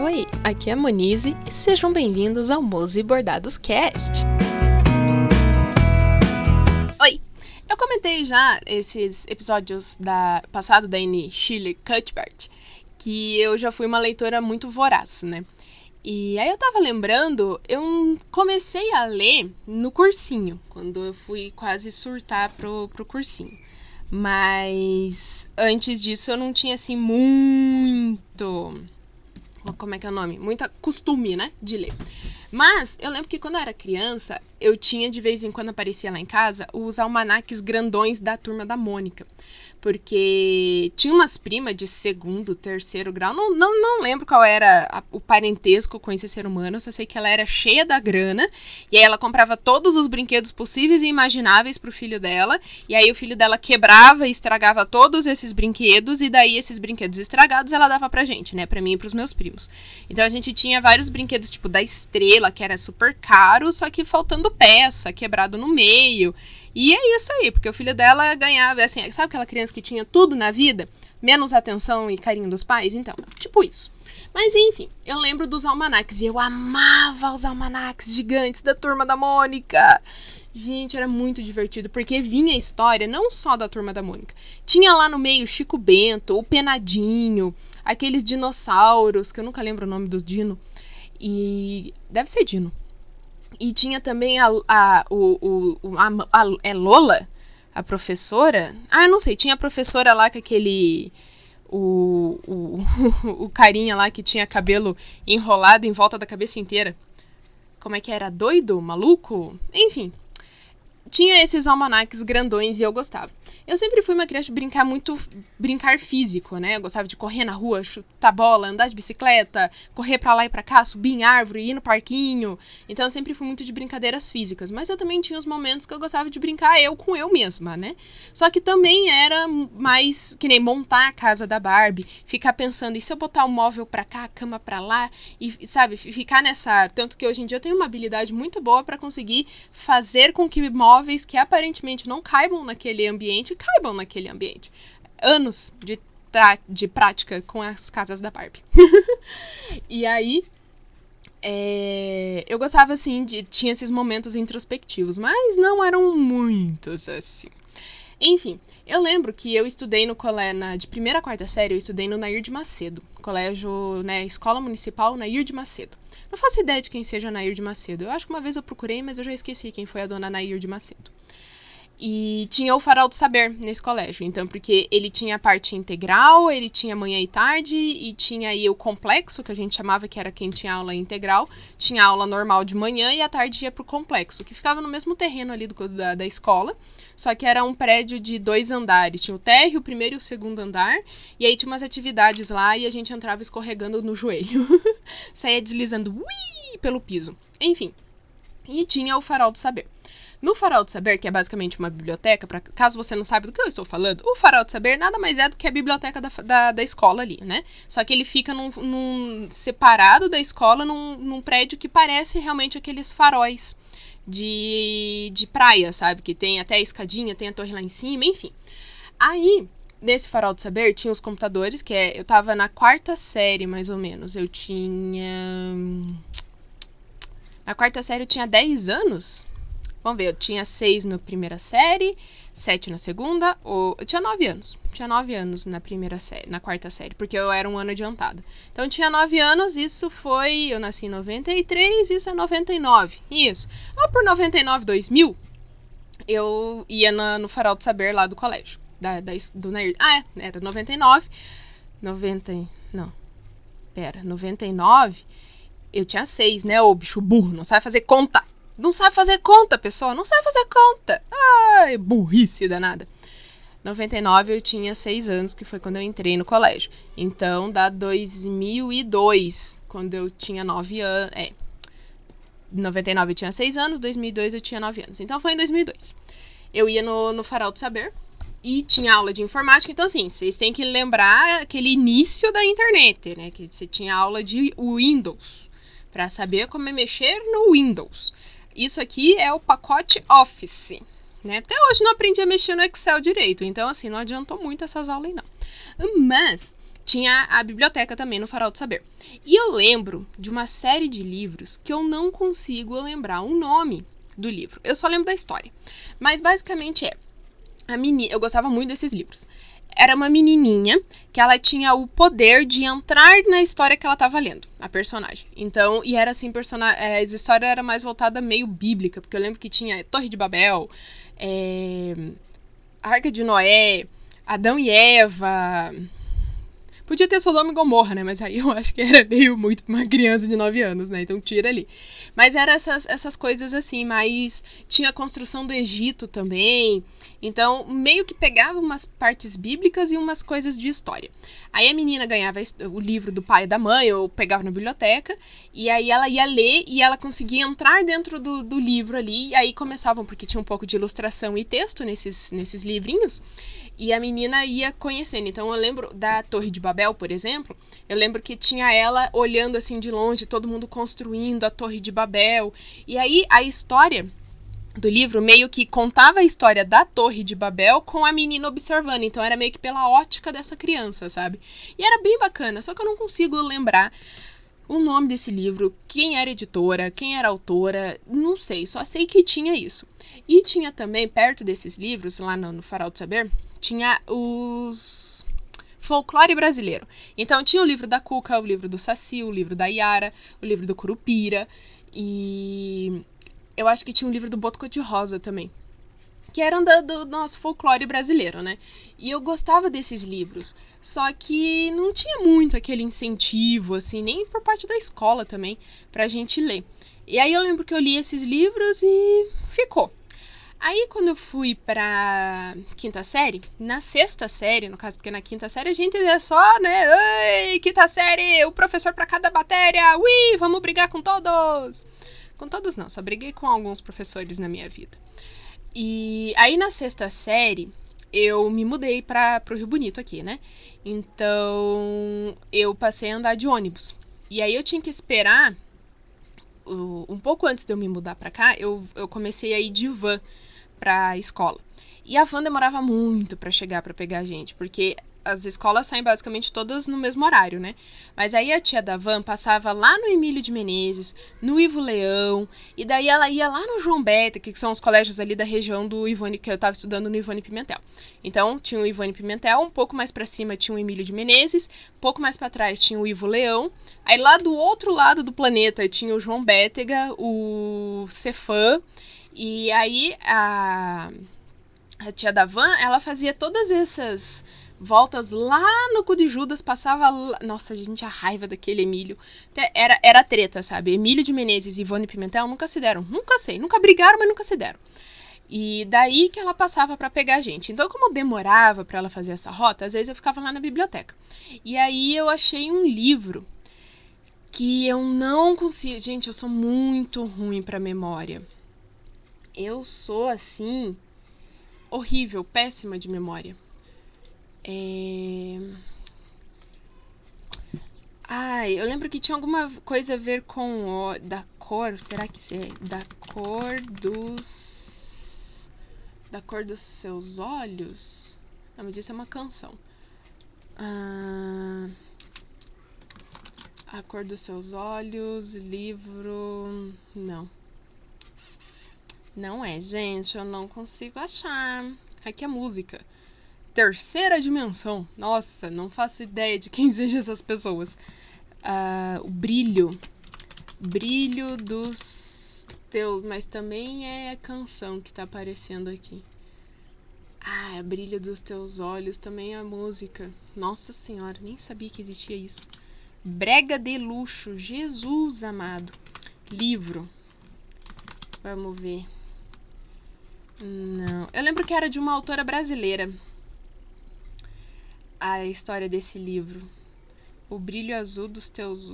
Oi, aqui é a Monize e sejam bem-vindos ao Mose Bordados Cast. Oi, eu comentei já esses episódios da passado da Anne Shirley Cuthbert que eu já fui uma leitora muito voraz, né? E aí eu tava lembrando, eu comecei a ler no cursinho, quando eu fui quase surtar pro, pro cursinho. Mas antes disso eu não tinha assim muito. Como é que é o nome? Muito costume, né? De ler. Mas eu lembro que quando eu era criança, eu tinha de vez em quando aparecia lá em casa os almanaques grandões da turma da Mônica porque tinha umas primas de segundo, terceiro grau, não, não, não lembro qual era a, o parentesco com esse ser humano, só sei que ela era cheia da grana, e aí ela comprava todos os brinquedos possíveis e imagináveis pro filho dela, e aí o filho dela quebrava e estragava todos esses brinquedos, e daí esses brinquedos estragados ela dava pra gente, né, pra mim e pros meus primos. Então a gente tinha vários brinquedos, tipo da estrela, que era super caro, só que faltando peça, quebrado no meio, e é isso aí, porque o filho dela ganhava, assim, sabe aquela criança que tinha tudo na vida, menos atenção e carinho dos pais? Então, tipo isso. Mas enfim, eu lembro dos almanacs e eu amava os almanacs gigantes da turma da Mônica. Gente, era muito divertido, porque vinha a história não só da turma da Mônica. Tinha lá no meio Chico Bento, o Penadinho, aqueles dinossauros, que eu nunca lembro o nome dos dino. E deve ser dino. E tinha também a, a, o, o, a, a, é Lola, a professora. Ah, não sei, tinha a professora lá com aquele. O, o, o carinha lá que tinha cabelo enrolado em volta da cabeça inteira. Como é que era? Doido? Maluco? Enfim, tinha esses almanaques grandões e eu gostava. Eu sempre fui uma criança de brincar muito, brincar físico, né? Eu gostava de correr na rua, chutar bola, andar de bicicleta, correr para lá e para cá, subir em árvore, ir no parquinho. Então eu sempre fui muito de brincadeiras físicas, mas eu também tinha os momentos que eu gostava de brincar eu com eu mesma, né? Só que também era mais que nem montar a casa da Barbie, ficar pensando, e se eu botar o móvel para cá, a cama para lá e sabe, ficar nessa, tanto que hoje em dia eu tenho uma habilidade muito boa para conseguir fazer com que móveis que aparentemente não caibam naquele ambiente, caibam naquele ambiente. Anos de, de prática com as casas da Barbie. e aí, é, eu gostava assim de. Tinha esses momentos introspectivos, mas não eram muitos assim. Enfim, eu lembro que eu estudei no colégio, na, de primeira a quarta série, eu estudei no Nair de Macedo, colégio, né, escola municipal Nair de Macedo. Não faço ideia de quem seja Nair de Macedo. Eu acho que uma vez eu procurei, mas eu já esqueci quem foi a dona Nair de Macedo. E tinha o Farol do Saber nesse colégio. Então, porque ele tinha a parte integral, ele tinha manhã e tarde, e tinha aí o complexo, que a gente chamava que era quem tinha aula integral. Tinha aula normal de manhã e à tarde ia pro complexo, que ficava no mesmo terreno ali do, da, da escola. Só que era um prédio de dois andares. Tinha o térreo, o primeiro e o segundo andar. E aí tinha umas atividades lá e a gente entrava escorregando no joelho. Saía deslizando ui, pelo piso. Enfim. E tinha o Farol do Saber. No Farol do Saber, que é basicamente uma biblioteca, pra, caso você não saiba do que eu estou falando, o Farol do Saber nada mais é do que a biblioteca da, da, da escola ali, né? Só que ele fica num, num separado da escola, num, num prédio que parece realmente aqueles faróis de, de praia, sabe? Que tem até a escadinha, tem a torre lá em cima, enfim. Aí, nesse farol do saber, tinha os computadores, que é. Eu tava na quarta série, mais ou menos. Eu tinha. Na quarta série eu tinha 10 anos. Vamos ver, eu tinha 6 na primeira série, sete na segunda, ou eu tinha nove anos. Tinha nove anos na primeira série, na quarta série, porque eu era um ano adiantado. Então eu tinha nove anos, isso foi, eu nasci em 93, isso é 99. Isso. Lá por 99, 2000, eu ia na, no Farol do Saber lá do colégio, da, da do Nair. Ah, é, era 99, 90, não. Pera, 99, eu tinha seis, né, ô bicho burro, não sabe fazer conta. Não sabe fazer conta, pessoal. Não sabe fazer conta. Ai, burrice danada. 99 eu tinha 6 anos, que foi quando eu entrei no colégio. Então, dá 2002, quando eu tinha 9 anos. É. 99 eu tinha 6 anos, 2002 eu tinha 9 anos. Então, foi em 2002. Eu ia no, no Farol do Saber e tinha aula de informática. Então, assim, vocês têm que lembrar aquele início da internet, né? Que você tinha aula de Windows, para saber como é mexer no Windows. Isso aqui é o pacote Office. Né? Até hoje não aprendi a mexer no Excel direito, então assim, não adiantou muito essas aulas não. Mas tinha a biblioteca também no Farol do Saber. E eu lembro de uma série de livros que eu não consigo lembrar o nome do livro. Eu só lembro da história. Mas basicamente é a menina, eu gostava muito desses livros. Era uma menininha que ela tinha o poder de entrar na história que ela estava lendo, a personagem. Então, e era assim, personagem, é, a história era mais voltada meio bíblica, porque eu lembro que tinha Torre de Babel, é, Arca de Noé, Adão e Eva, Podia ter Sodoma e Gomorra, né? Mas aí eu acho que era meio muito pra uma criança de 9 anos, né? Então tira ali. Mas eram essas, essas coisas assim, mas tinha a construção do Egito também. Então, meio que pegava umas partes bíblicas e umas coisas de história. Aí a menina ganhava o livro do pai e da mãe, ou pegava na biblioteca, e aí ela ia ler e ela conseguia entrar dentro do, do livro ali. E aí começavam, porque tinha um pouco de ilustração e texto nesses, nesses livrinhos. E a menina ia conhecendo. Então eu lembro da Torre de Babel, por exemplo. Eu lembro que tinha ela olhando assim de longe, todo mundo construindo a Torre de Babel. E aí a história do livro meio que contava a história da Torre de Babel com a menina observando. Então era meio que pela ótica dessa criança, sabe? E era bem bacana, só que eu não consigo lembrar o nome desse livro, quem era editora, quem era autora, não sei, só sei que tinha isso. E tinha também, perto desses livros, lá no, no Farol do Saber, tinha os folclore brasileiro. Então tinha o livro da Cuca, o livro do Saci, o livro da Yara, o livro do Curupira e eu acho que tinha um livro do Boto de Rosa também, que eram do, do, nosso folclore brasileiro, né? E eu gostava desses livros, só que não tinha muito aquele incentivo, assim, nem por parte da escola também, pra gente ler. E aí eu lembro que eu li esses livros e ficou. Aí, quando eu fui pra quinta série, na sexta série, no caso, porque na quinta série a gente é só, né? Ei, quinta série, o professor para cada matéria, ui, vamos brigar com todos. Com todos não, só briguei com alguns professores na minha vida. E aí, na sexta série, eu me mudei para pro Rio Bonito aqui, né? Então, eu passei a andar de ônibus. E aí eu tinha que esperar um pouco antes de eu me mudar para cá, eu, eu comecei a ir de van pra escola. E a van demorava muito para chegar para pegar a gente, porque as escolas saem basicamente todas no mesmo horário, né? Mas aí a tia da van passava lá no Emílio de Menezes, no Ivo Leão, e daí ela ia lá no João Beta, que são os colégios ali da região do Ivone, que eu estava estudando no Ivone Pimentel. Então, tinha o Ivone Pimentel, um pouco mais para cima tinha o Emílio de Menezes, um pouco mais para trás tinha o Ivo Leão, aí lá do outro lado do planeta tinha o João Bétega, o Cefã, e aí a, a tia da Van, ela fazia todas essas voltas lá no cu de Judas, passava. Lá... Nossa, gente, a raiva daquele Emílio. Era, era treta, sabe? Emílio de Menezes e Ivone Pimentel nunca se deram. Nunca sei. Nunca brigaram, mas nunca se deram. E daí que ela passava para pegar a gente. Então, como demorava para ela fazer essa rota, às vezes eu ficava lá na biblioteca. E aí eu achei um livro que eu não consigo. Gente, eu sou muito ruim para memória eu sou assim horrível, péssima de memória. É... Ai, eu lembro que tinha alguma coisa a ver com o, da cor, será que é da cor dos da cor dos seus olhos? Não, mas isso é uma canção. Ah, a cor dos seus olhos, livro, não. Não é, gente, eu não consigo achar. Aqui a música. Terceira dimensão. Nossa, não faço ideia de quem seja essas pessoas. Uh, o brilho. Brilho dos teus. Mas também é a canção que tá aparecendo aqui. Ah, é brilho dos teus olhos também é a música. Nossa senhora, nem sabia que existia isso. Brega de luxo, Jesus amado. Livro. Vamos ver. Não. Eu lembro que era de uma autora brasileira. A história desse livro. O brilho azul dos teus.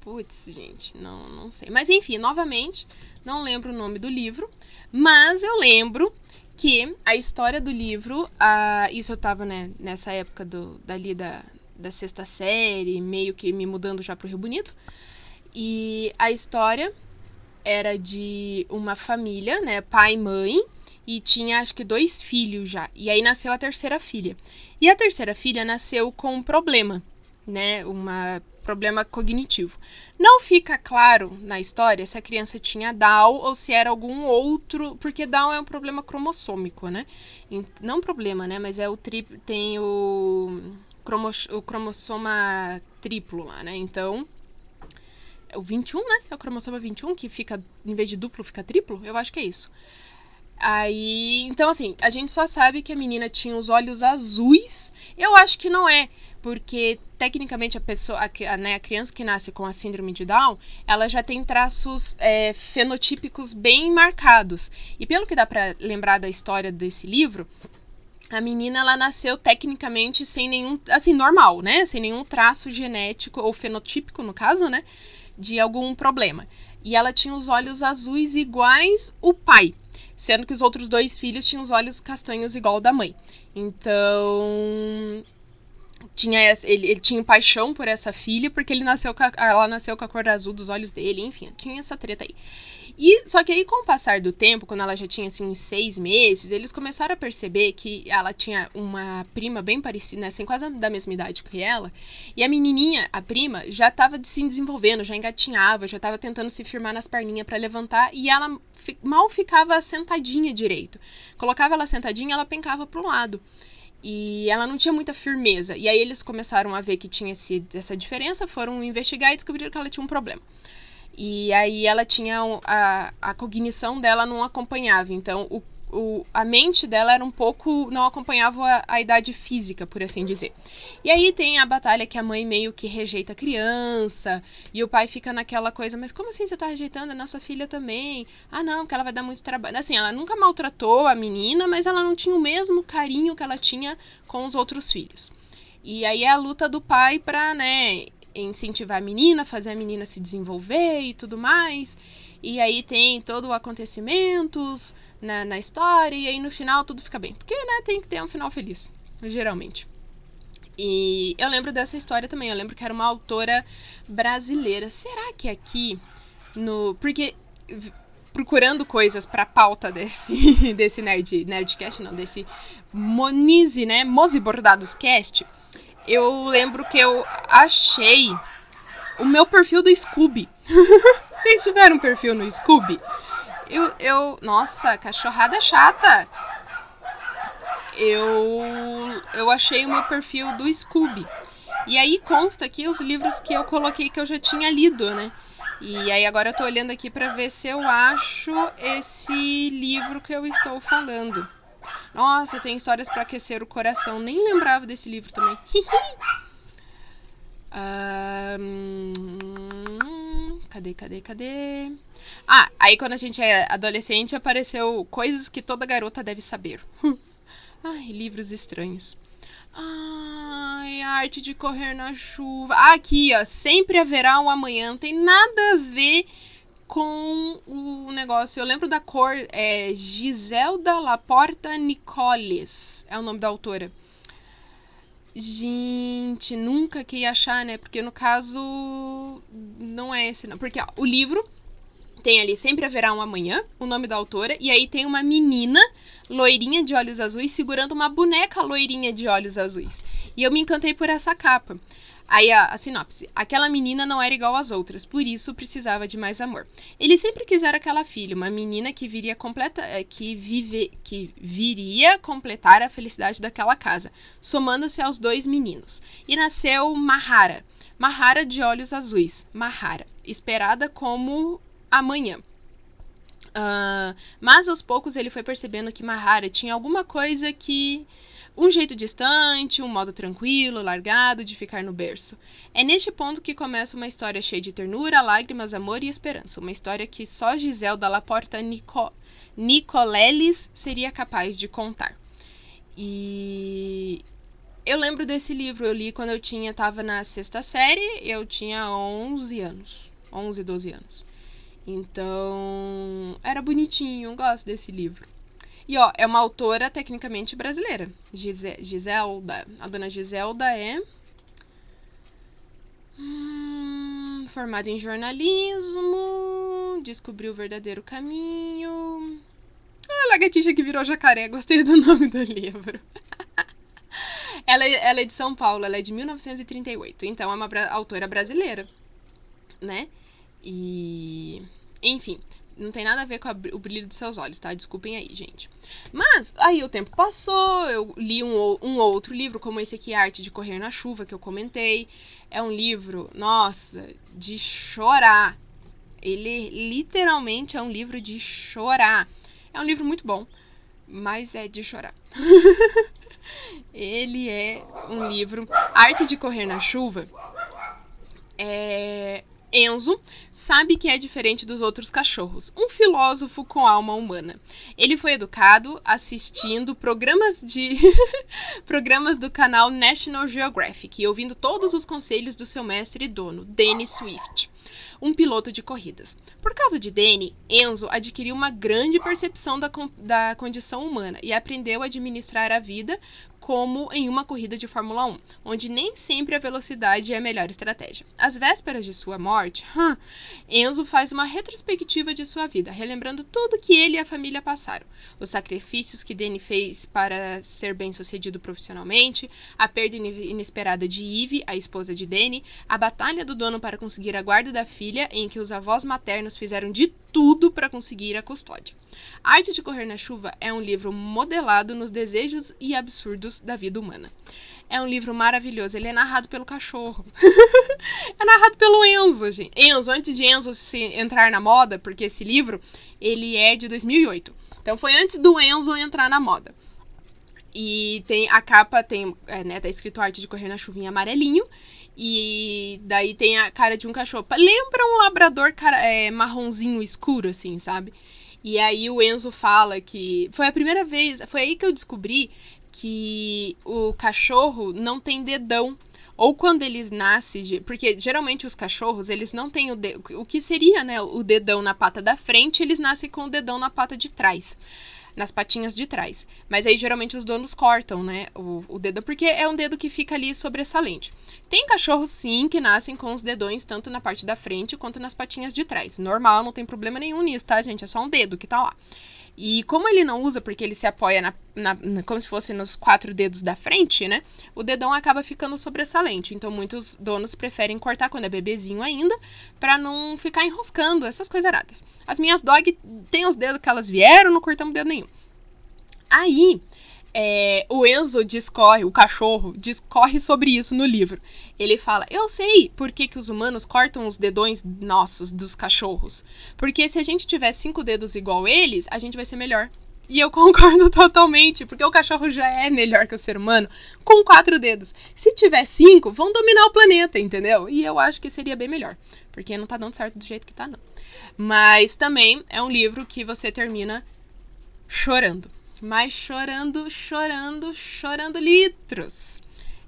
Putz, gente, não, não sei. Mas enfim, novamente, não lembro o nome do livro. Mas eu lembro que a história do livro. A, isso eu tava né, nessa época do, dali da, da sexta série, meio que me mudando já pro Rio Bonito. E a história era de uma família, né, pai e mãe, e tinha acho que dois filhos já. E aí nasceu a terceira filha. E a terceira filha nasceu com um problema, né? Um problema cognitivo. Não fica claro na história se a criança tinha Down ou se era algum outro, porque Down é um problema cromossômico, né? Não problema, né? Mas é o tri, tem o, o cromossoma triplo lá, né? Então, é o 21, né? É o cromossoma 21 que fica, em vez de duplo, fica triplo? Eu acho que é isso. Aí, então assim, a gente só sabe que a menina tinha os olhos azuis. Eu acho que não é, porque tecnicamente a pessoa, a, né, a criança que nasce com a síndrome de Down, ela já tem traços é, fenotípicos bem marcados. E pelo que dá para lembrar da história desse livro, a menina ela nasceu tecnicamente sem nenhum, assim, normal, né? Sem nenhum traço genético ou fenotípico, no caso, né? De algum problema. E ela tinha os olhos azuis iguais o pai, sendo que os outros dois filhos tinham os olhos castanhos igual o da mãe. Então, tinha ele, ele tinha paixão por essa filha porque ele nasceu a, ela nasceu com a cor azul dos olhos dele, enfim, tinha essa treta aí. E só que aí com o passar do tempo, quando ela já tinha assim seis meses, eles começaram a perceber que ela tinha uma prima bem parecida, né, assim quase da mesma idade que ela. E a menininha, a prima, já estava se desenvolvendo, já engatinhava, já estava tentando se firmar nas perninhas para levantar e ela mal ficava sentadinha direito. Colocava ela sentadinha, ela pencava para um lado. E ela não tinha muita firmeza. E aí eles começaram a ver que tinha esse, essa diferença, foram investigar e descobriram que ela tinha um problema. E aí ela tinha a, a cognição dela não acompanhava. Então o o, a mente dela era um pouco. não acompanhava a, a, idade física, por assim dizer. E aí tem a batalha que a mãe meio que rejeita a criança, e o pai fica naquela coisa, mas como assim você tá rejeitando a nossa filha também? Ah, não, que ela vai dar muito trabalho. Assim, ela nunca maltratou a menina, mas ela não tinha o mesmo carinho que ela tinha com os outros filhos. E aí é a luta do pai pra, né, incentivar a menina, fazer a menina se desenvolver e tudo mais. E aí tem todo o acontecimentos na, na história, e aí no final tudo fica bem. Porque, né, tem que ter um final feliz, geralmente. E eu lembro dessa história também, eu lembro que era uma autora brasileira. Será que aqui no. Porque procurando coisas para pauta desse desse nerd nerdcast, não, desse Monize, né, Mose Bordados Cast, eu lembro que eu achei o meu perfil do Scooby. Vocês tiveram um perfil no Scooby? Eu, eu. Nossa, cachorrada chata. Eu. Eu achei o meu perfil do Scooby. E aí consta aqui os livros que eu coloquei que eu já tinha lido, né? E aí agora eu tô olhando aqui para ver se eu acho esse livro que eu estou falando. Nossa, tem histórias para aquecer o coração. Nem lembrava desse livro também. um, cadê, cadê, cadê? Ah, aí quando a gente é adolescente apareceu coisas que toda garota deve saber. Ai, livros estranhos. Ai, arte de correr na chuva. Aqui, ó. Sempre haverá um amanhã. Não tem nada a ver com o negócio. Eu lembro da cor. É Giselda Laporta Nicoles. É o nome da autora. Gente, nunca que ia achar, né? Porque no caso. Não é esse, não. Porque ó, o livro tem ali Sempre Haverá um Amanhã, o nome da autora, e aí tem uma menina loirinha de olhos azuis segurando uma boneca loirinha de olhos azuis. E eu me encantei por essa capa. Aí a, a, sinopse. Aquela menina não era igual às outras, por isso precisava de mais amor. Ele sempre quisera aquela filha, uma menina que viria completa, eh, que vive, que viria completar a felicidade daquela casa, somando-se aos dois meninos. E nasceu Mahara. Mahara de olhos azuis. Mahara, esperada como amanhã. Uh, mas aos poucos ele foi percebendo que Mahara tinha alguma coisa que. Um jeito distante, um modo tranquilo, largado de ficar no berço. É neste ponto que começa uma história cheia de ternura, lágrimas, amor e esperança. Uma história que só Giselda Laporta Nico Nicoleles seria capaz de contar. E eu lembro desse livro, eu li quando eu tinha, tava na sexta série, eu tinha 11 anos. 11, 12 anos. Então, era bonitinho, gosto desse livro. E ó, é uma autora tecnicamente brasileira. Gise Giselda. A dona Giselda é. Hum, formada em jornalismo. Descobriu o verdadeiro caminho. Ah, lagartixa que virou jacaré. Gostei do nome do livro. ela, é, ela é de São Paulo, ela é de 1938. Então é uma autora brasileira, né? E. Enfim, não tem nada a ver com a, o brilho dos seus olhos, tá? Desculpem aí, gente. Mas aí o tempo passou, eu li um, um outro livro, como esse aqui, Arte de Correr na Chuva, que eu comentei. É um livro, nossa, de chorar. Ele literalmente é um livro de chorar. É um livro muito bom, mas é de chorar. Ele é um livro. Arte de Correr na Chuva. É, Enzo sabe que é diferente dos outros cachorros, um filósofo com alma humana. Ele foi educado assistindo programas de programas do canal National Geographic e ouvindo todos os conselhos do seu mestre e dono, Danny Swift, um piloto de corridas. Por causa de Danny, Enzo adquiriu uma grande percepção da, da condição humana e aprendeu a administrar a vida como em uma corrida de Fórmula 1, onde nem sempre a velocidade é a melhor estratégia. Às vésperas de sua morte, hum, Enzo faz uma retrospectiva de sua vida, relembrando tudo que ele e a família passaram, os sacrifícios que Danny fez para ser bem-sucedido profissionalmente, a perda inesperada de Eve, a esposa de Danny, a batalha do dono para conseguir a guarda da filha, em que os avós maternos fizeram de tudo para conseguir a custódia. A Arte de Correr na Chuva é um livro modelado nos desejos e absurdos da vida humana. É um livro maravilhoso. Ele é narrado pelo cachorro. é narrado pelo Enzo, gente. Enzo, antes de Enzo se entrar na moda, porque esse livro ele é de 2008. Então foi antes do Enzo entrar na moda. E tem a capa tem, é, né, tá escrito arte de correr na chuvinha amarelinho. E daí tem a cara de um cachorro. Lembra um labrador cara, é, marronzinho escuro, assim, sabe? E aí o Enzo fala que foi a primeira vez, foi aí que eu descobri que o cachorro não tem dedão. Ou quando eles nascem, porque geralmente os cachorros, eles não têm o de, o que seria, né, o dedão na pata da frente, eles nascem com o dedão na pata de trás nas patinhas de trás. Mas aí geralmente os donos cortam, né, o, o dedo, porque é um dedo que fica ali sobressalente. Tem cachorros sim que nascem com os dedões tanto na parte da frente quanto nas patinhas de trás. Normal, não tem problema nenhum nisso, tá, gente? É só um dedo que tá lá. E como ele não usa porque ele se apoia na, na, na, como se fosse nos quatro dedos da frente, né? O dedão acaba ficando sobressalente. Então muitos donos preferem cortar quando é bebezinho ainda, para não ficar enroscando essas coisas aradas. As minhas dog têm os dedos que elas vieram, não cortamos dedo nenhum. Aí, é, o Enzo discorre, o cachorro, discorre sobre isso no livro. Ele fala: Eu sei por que, que os humanos cortam os dedões nossos dos cachorros. Porque se a gente tiver cinco dedos igual eles, a gente vai ser melhor. E eu concordo totalmente, porque o cachorro já é melhor que o ser humano com quatro dedos. Se tiver cinco, vão dominar o planeta, entendeu? E eu acho que seria bem melhor, porque não tá dando certo do jeito que tá, não. Mas também é um livro que você termina chorando mas chorando, chorando, chorando litros.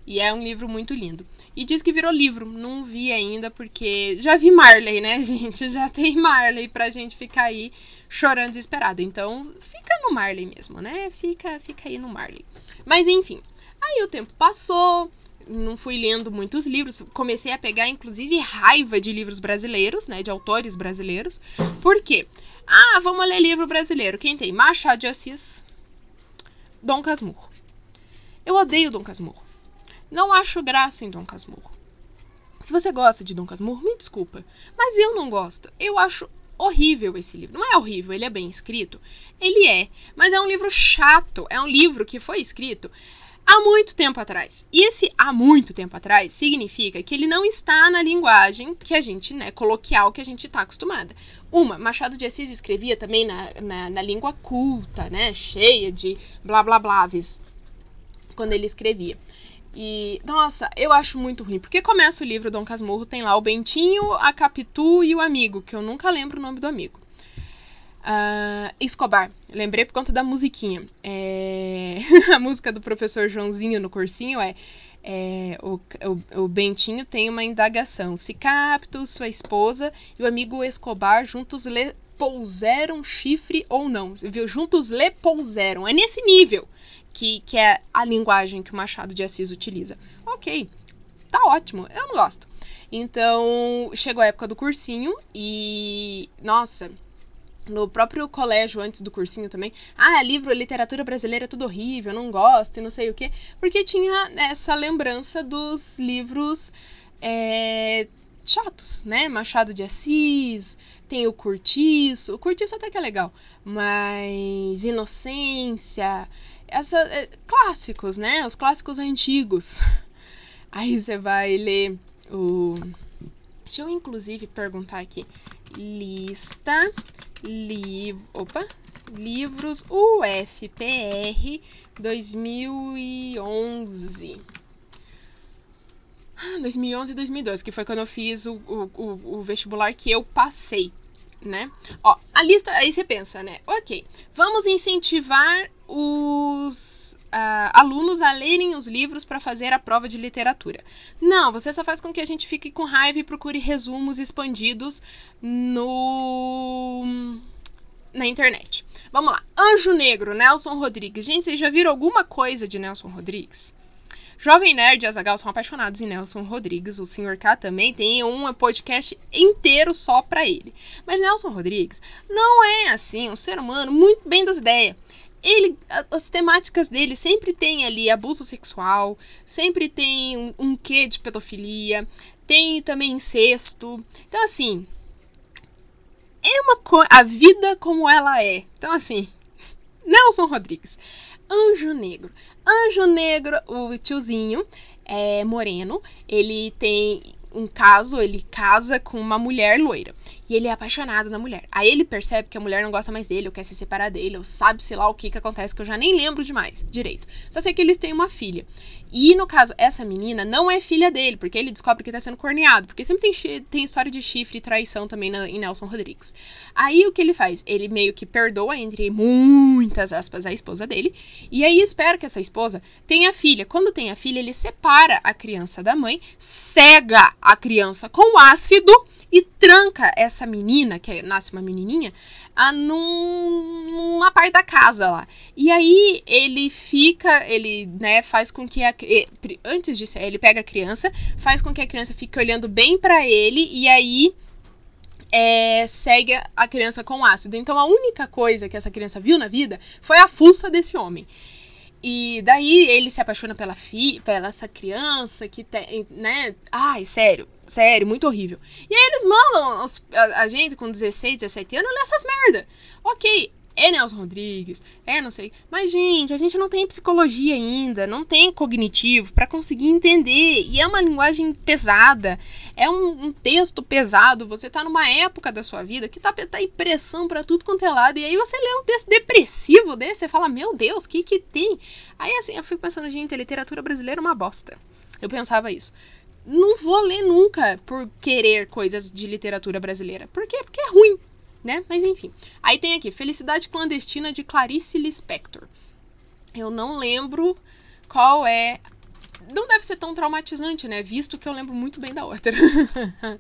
E é um livro muito lindo. E diz que virou livro, não vi ainda, porque já vi Marley, né, gente? Já tem Marley pra gente ficar aí chorando desesperado. Então, fica no Marley mesmo, né? Fica, fica aí no Marley. Mas enfim, aí o tempo passou, não fui lendo muitos livros, comecei a pegar inclusive raiva de livros brasileiros, né, de autores brasileiros. Por quê? Ah, vamos ler livro brasileiro. Quem tem? Machado de Assis, Dom Casmurro. Eu odeio Dom Casmurro. Não acho graça em Dom Casmurro. Se você gosta de Dom Casmurro, me desculpa, mas eu não gosto. Eu acho horrível esse livro. Não é horrível, ele é bem escrito. Ele é, mas é um livro chato. É um livro que foi escrito há muito tempo atrás. E esse há muito tempo atrás significa que ele não está na linguagem que a gente, né, coloquial que a gente está acostumada. Uma, Machado de Assis escrevia também na, na, na língua culta, né? Cheia de blá blá bláves quando ele escrevia. E, nossa, eu acho muito ruim. Porque começa o livro Dom Casmurro, tem lá o Bentinho, a Capitu e o amigo, que eu nunca lembro o nome do amigo. Uh, Escobar, lembrei por conta da musiquinha. É... a música do professor Joãozinho no cursinho é é, o, o, o, Bentinho tem uma indagação. Se Capto, sua esposa e o amigo Escobar juntos lhe pouseram chifre ou não? Viu? Juntos lhe pouseram. É nesse nível que, que é a linguagem que o Machado de Assis utiliza. Ok, tá ótimo. Eu não gosto. Então, chegou a época do cursinho e, nossa, no próprio colégio, antes do cursinho também. Ah, livro, literatura brasileira é tudo horrível, não gosto e não sei o quê. Porque tinha essa lembrança dos livros é, chatos, né? Machado de Assis, tem o Curtiço. O Curtiço até que é legal. Mas Inocência, essa, é, clássicos, né? Os clássicos antigos. Aí você vai ler o. Deixa eu inclusive perguntar aqui. Lista li, opa, livros UFPR 2011. 2011 e 2012, que foi quando eu fiz o, o, o, vestibular que eu passei, né? Ó, a lista, aí você pensa, né? Ok, vamos incentivar os uh, alunos a lerem os livros para fazer a prova de literatura. Não, você só faz com que a gente fique com raiva e procure resumos expandidos no na internet. Vamos lá. Anjo Negro, Nelson Rodrigues. Gente, vocês já viram alguma coisa de Nelson Rodrigues? Jovem Nerd e Azagal são apaixonados em Nelson Rodrigues. O Sr. K também tem um podcast inteiro só para ele. Mas Nelson Rodrigues não é assim um ser humano muito bem das ideias. Ele, as temáticas dele sempre tem ali abuso sexual, sempre tem um, um quê de pedofilia, tem também incesto. Então, assim, é uma. A vida como ela é. Então, assim, Nelson Rodrigues. Anjo Negro. Anjo Negro, o tiozinho é moreno. Ele tem um caso, ele casa com uma mulher loira. E ele é apaixonado na mulher. Aí ele percebe que a mulher não gosta mais dele, ou quer se separar dele, ou sabe, sei lá, o que que acontece, que eu já nem lembro demais direito. Só sei que eles têm uma filha. E no caso, essa menina não é filha dele, porque ele descobre que tá sendo corneado. Porque sempre tem, tem história de chifre e traição também na, em Nelson Rodrigues. Aí o que ele faz? Ele meio que perdoa, entre muitas aspas, a esposa dele. E aí espera que essa esposa tenha filha. Quando tem a filha, ele separa a criança da mãe, cega a criança com ácido e tranca essa menina, que nasce uma menininha, a num, numa parte da casa lá. E aí ele fica, ele, né, faz com que a antes disso, ele pega a criança, faz com que a criança fique olhando bem para ele e aí é, segue a criança com ácido. Então a única coisa que essa criança viu na vida foi a fuça desse homem. E daí ele se apaixona pela fi, pela essa criança que tem, né? Ai, sério, sério, muito horrível. E aí eles mandam os, a, a, gente com 16, 17 anos ler essas merda. Ok, é Nelson Rodrigues, é não sei. Mas, gente, a gente não tem psicologia ainda, não tem cognitivo para conseguir entender. E é uma linguagem pesada, é um, um, texto pesado. Você tá numa época da sua vida que tá, tá impressão para tudo quanto é lado. E aí você lê um texto depressivo desse, você fala, meu Deus, o que que tem? Aí assim, eu fico pensando, gente, a literatura brasileira é uma bosta. Eu pensava isso. Não vou ler nunca por querer coisas de literatura brasileira. Por quê? Porque é ruim né? Mas enfim. Aí tem aqui, Felicidade Clandestina de Clarice Lispector. Eu não lembro qual é. Não deve ser tão traumatizante, né? Visto que eu lembro muito bem da outra.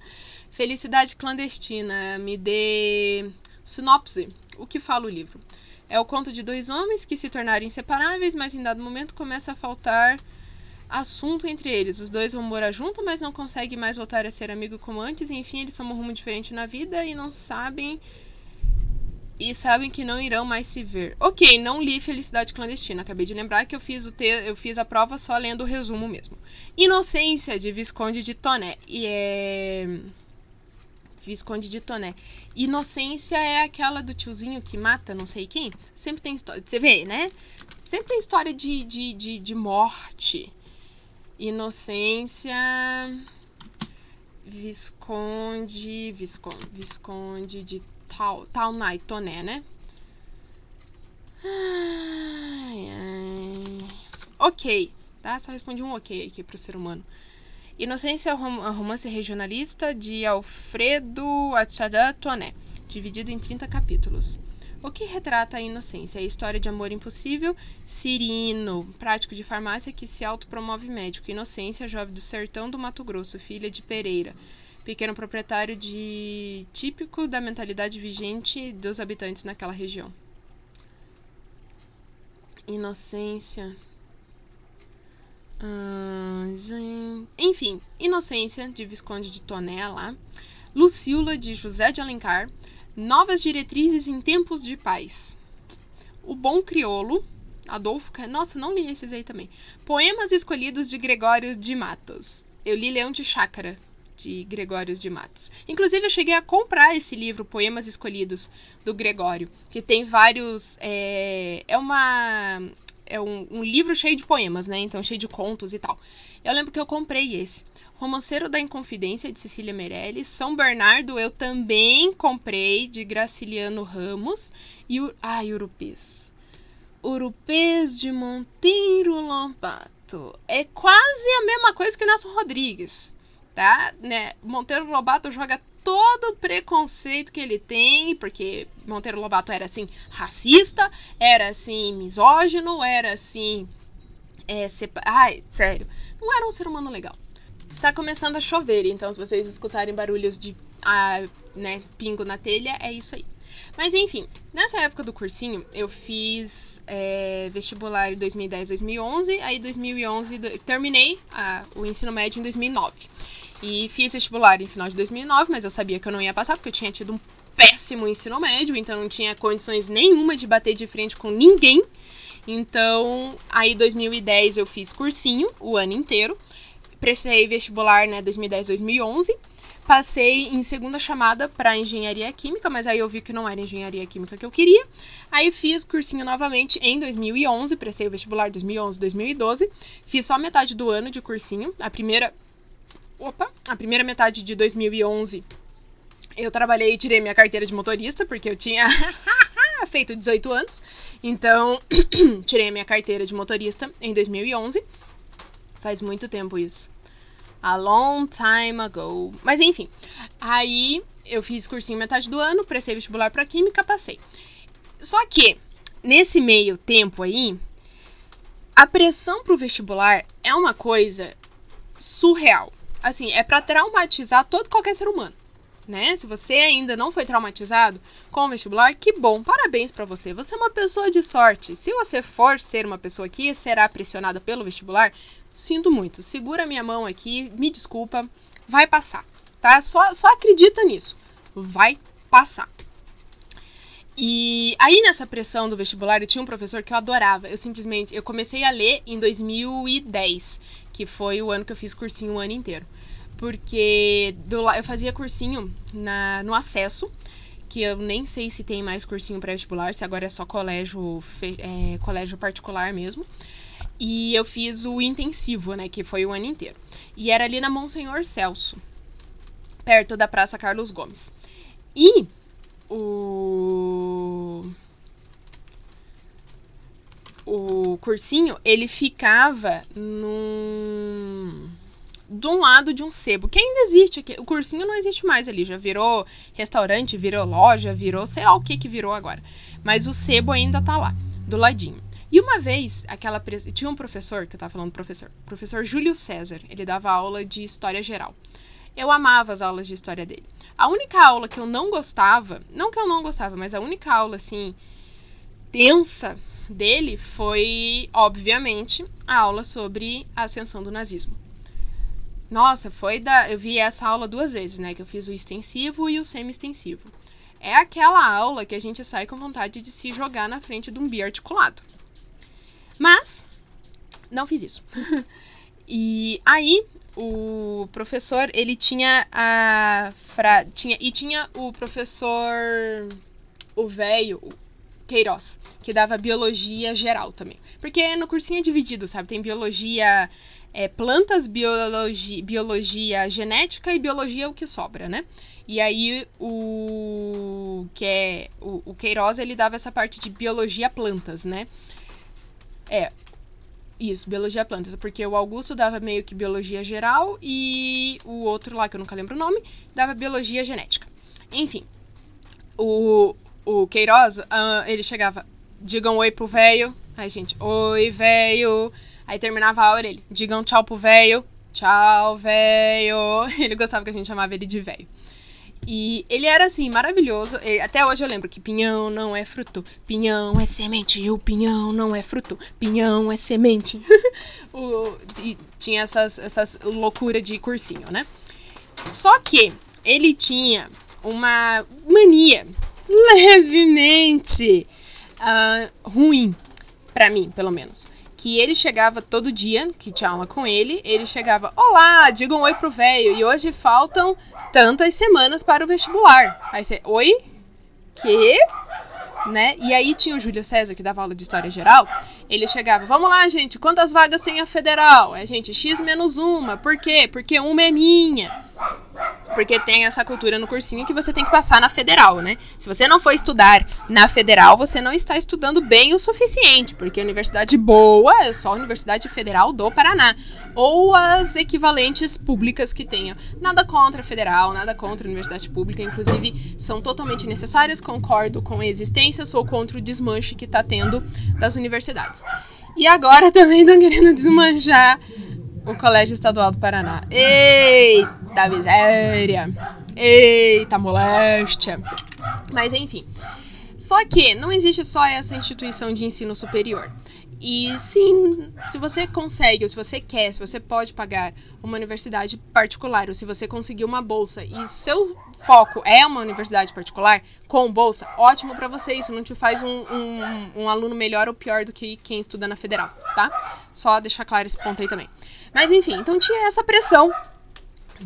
Felicidade Clandestina. Me dê sinopse. O que fala o livro? É o conto de dois homens que se tornaram inseparáveis, mas em dado momento começa a faltar assunto entre eles. Os dois vão morar juntos, mas não conseguem mais voltar a ser amigo como antes. E enfim, eles tomam um rumo diferente na vida e não sabem. E sabem que não irão mais se ver. Ok, não li Felicidade Clandestina. Acabei de lembrar que eu fiz, o te... eu fiz a prova só lendo o resumo mesmo. Inocência, de Visconde de Toné. E é. Visconde de Toné. Inocência é aquela do tiozinho que mata não sei quem. Sempre tem história. Você vê, né? Sempre tem história de, de, de, de morte. Inocência. Visconde. Visconde, Visconde de Tal, Tal Toné, né? Ai, ai. Ok, tá? Só respondi um ok aqui pro ser humano. Inocência é um romance regionalista de Alfredo Achada Toné, dividido em 30 capítulos. O que retrata a inocência? É a história de amor impossível. Cirino, prático de farmácia que se autopromove médico. Inocência, jovem do sertão do Mato Grosso, filha de Pereira. Pequeno proprietário de típico da mentalidade vigente dos habitantes naquela região. Inocência. Ah, Enfim, Inocência, de Visconde de Toné lá. Lucila, de José de Alencar. Novas Diretrizes em Tempos de Paz. O Bom Criolo, Adolfo. Nossa, não li esses aí também. Poemas Escolhidos de Gregório de Matos. Eu li Leão de Chácara, de Gregório de Matos. Inclusive, eu cheguei a comprar esse livro, Poemas Escolhidos, do Gregório, que tem vários. É, é uma. É um, um livro cheio de poemas, né? Então, cheio de contos e tal. Eu lembro que eu comprei esse. Romanceiro da Inconfidência, de Cecília Meirelles. São Bernardo, eu também comprei, de Graciliano Ramos. E o. Ai, Urupês. Urupês de Monteiro Lobato. É quase a mesma coisa que Nelson Rodrigues, tá? Né? Monteiro Lobato joga todo o preconceito que ele tem, porque Monteiro Lobato era assim racista, era assim misógino, era assim. É, sepa... Ai, sério. Não era um ser humano legal. Está começando a chover, então se vocês escutarem barulhos de ah, né, pingo na telha, é isso aí. Mas enfim, nessa época do cursinho, eu fiz é, vestibular em 2010, 2011, aí 2011 terminei a, o ensino médio em 2009. E fiz vestibular em final de 2009, mas eu sabia que eu não ia passar, porque eu tinha tido um péssimo ensino médio, então não tinha condições nenhuma de bater de frente com ninguém. Então, aí 2010 eu fiz cursinho o ano inteiro prestei vestibular, né, 2010, 2011. Passei em segunda chamada para engenharia química, mas aí eu vi que não era engenharia química que eu queria. Aí fiz cursinho novamente em 2011, prestei o vestibular 2011, 2012. Fiz só metade do ano de cursinho. A primeira Opa, a primeira metade de 2011 eu trabalhei e tirei minha carteira de motorista, porque eu tinha feito 18 anos. Então, tirei minha carteira de motorista em 2011. Faz muito tempo isso. A long time ago. Mas enfim, aí eu fiz cursinho metade do ano, prestei vestibular para química, passei. Só que nesse meio tempo aí, a pressão pro vestibular é uma coisa surreal. Assim, é para traumatizar todo qualquer ser humano, né? Se você ainda não foi traumatizado com o vestibular, que bom, parabéns para você. Você é uma pessoa de sorte. Se você for ser uma pessoa que será pressionada pelo vestibular, Sinto muito. Segura minha mão aqui, me desculpa, vai passar, tá? Só, só acredita nisso. Vai passar. E aí nessa pressão do vestibular, eu tinha um professor que eu adorava. Eu simplesmente, eu comecei a ler em 2010, que foi o ano que eu fiz cursinho o ano inteiro. Porque do, eu fazia cursinho na, no acesso, que eu nem sei se tem mais cursinho pré-vestibular, se agora é só colégio, é, colégio particular mesmo. E eu fiz o intensivo, né? Que foi o ano inteiro. E era ali na Monsenhor Celso, perto da Praça Carlos Gomes. E o. O cursinho, ele ficava num. De um lado de um sebo, que ainda existe aqui. O cursinho não existe mais ali, já virou restaurante, virou loja, virou sei lá o que que virou agora. Mas o sebo ainda tá lá, do ladinho. E uma vez, aquela tinha um professor, que eu tava falando professor, professor Júlio César, ele dava aula de história geral. Eu amava as aulas de história dele. A única aula que eu não gostava, não que eu não gostava, mas a única aula assim tensa dele foi, obviamente, a aula sobre a ascensão do nazismo. Nossa, foi da, eu vi essa aula duas vezes, né, que eu fiz o extensivo e o semi-extensivo. É aquela aula que a gente sai com vontade de se jogar na frente de um biarticulado. Mas não fiz isso. e aí o professor, ele tinha a fra... tinha e tinha o professor o velho Queiroz, que dava biologia geral também. Porque no cursinho é dividido, sabe? Tem biologia é, plantas, biologia, biologia genética e biologia o que sobra, né? E aí o que é o, o Queiroz ele dava essa parte de biologia plantas, né? É. Isso, biologia plantas, porque o Augusto dava meio que biologia geral e o outro lá, que eu nunca lembro o nome, dava biologia genética. Enfim, o, o Queiroz, uh, ele chegava, digam oi pro velho. Aí, gente, oi, velho. Aí terminava a aula ele, digam tchau pro velho. Tchau, velho. Ele gostava que a gente chamava ele de velho. E ele era assim, maravilhoso. até hoje eu lembro que pinhão não é fruto, pinhão é semente, e o pinhão não é fruto, pinhão é semente. o, e tinha essas, essas loucura de cursinho, né? Só que ele tinha uma mania levemente uh, ruim, para mim, pelo menos. Que ele chegava todo dia, que tinha aula com ele, ele chegava, olá, diga um oi pro velho, e hoje faltam tantas semanas para o vestibular. Aí você, oi? Que? Né? E aí tinha o Júlio César, que dava aula de História Geral, ele chegava, vamos lá, gente, quantas vagas tem a federal? É, gente, X menos uma. Por quê? Porque uma é minha. Porque tem essa cultura no cursinho que você tem que passar na federal, né? Se você não for estudar na federal, você não está estudando bem o suficiente, porque a universidade boa é só a Universidade Federal do Paraná. Ou as equivalentes públicas que tenham. Nada contra a federal, nada contra a universidade pública, inclusive são totalmente necessárias, concordo com a existência, sou contra o desmanche que está tendo das universidades. E agora também estão querendo desmanchar o Colégio Estadual do Paraná. Eita miséria! Eita moléstia! Mas enfim. Só que não existe só essa instituição de ensino superior. E sim, se você consegue, ou se você quer, se você pode pagar uma universidade particular, ou se você conseguir uma bolsa e seu foco é uma universidade particular com bolsa, ótimo para você. Isso não te faz um, um, um, aluno melhor ou pior do que quem estuda na federal, tá? Só deixar claro esse ponto aí também. Mas enfim, então tinha essa pressão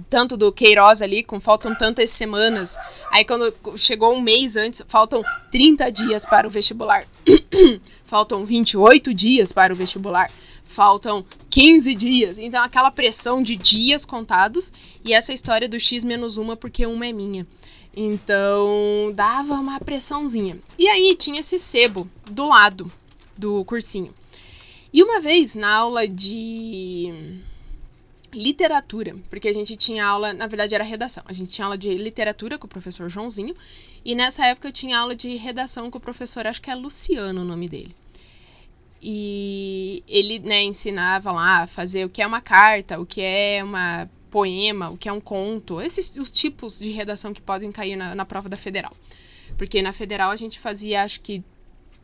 tanto do Queiroz ali, com faltam tantas semanas. Aí quando chegou um mês antes, faltam 30 dias para o vestibular. faltam 28 dias para o vestibular. Faltam 15 dias. Então aquela pressão de dias contados e essa história do X menos uma porque uma é minha. Então dava uma pressãozinha. E aí tinha esse sebo do lado do cursinho. E uma vez na aula de literatura, porque a gente tinha aula, na verdade era redação. A gente tinha aula de literatura com o professor Joãozinho, e nessa época eu tinha aula de redação com o professor, acho que é Luciano o nome dele. E ele, né, ensinava lá a fazer o que é uma carta, o que é uma poema, o que é um conto, esses os tipos de redação que podem cair na, na prova da federal. Porque na federal a gente fazia, acho que,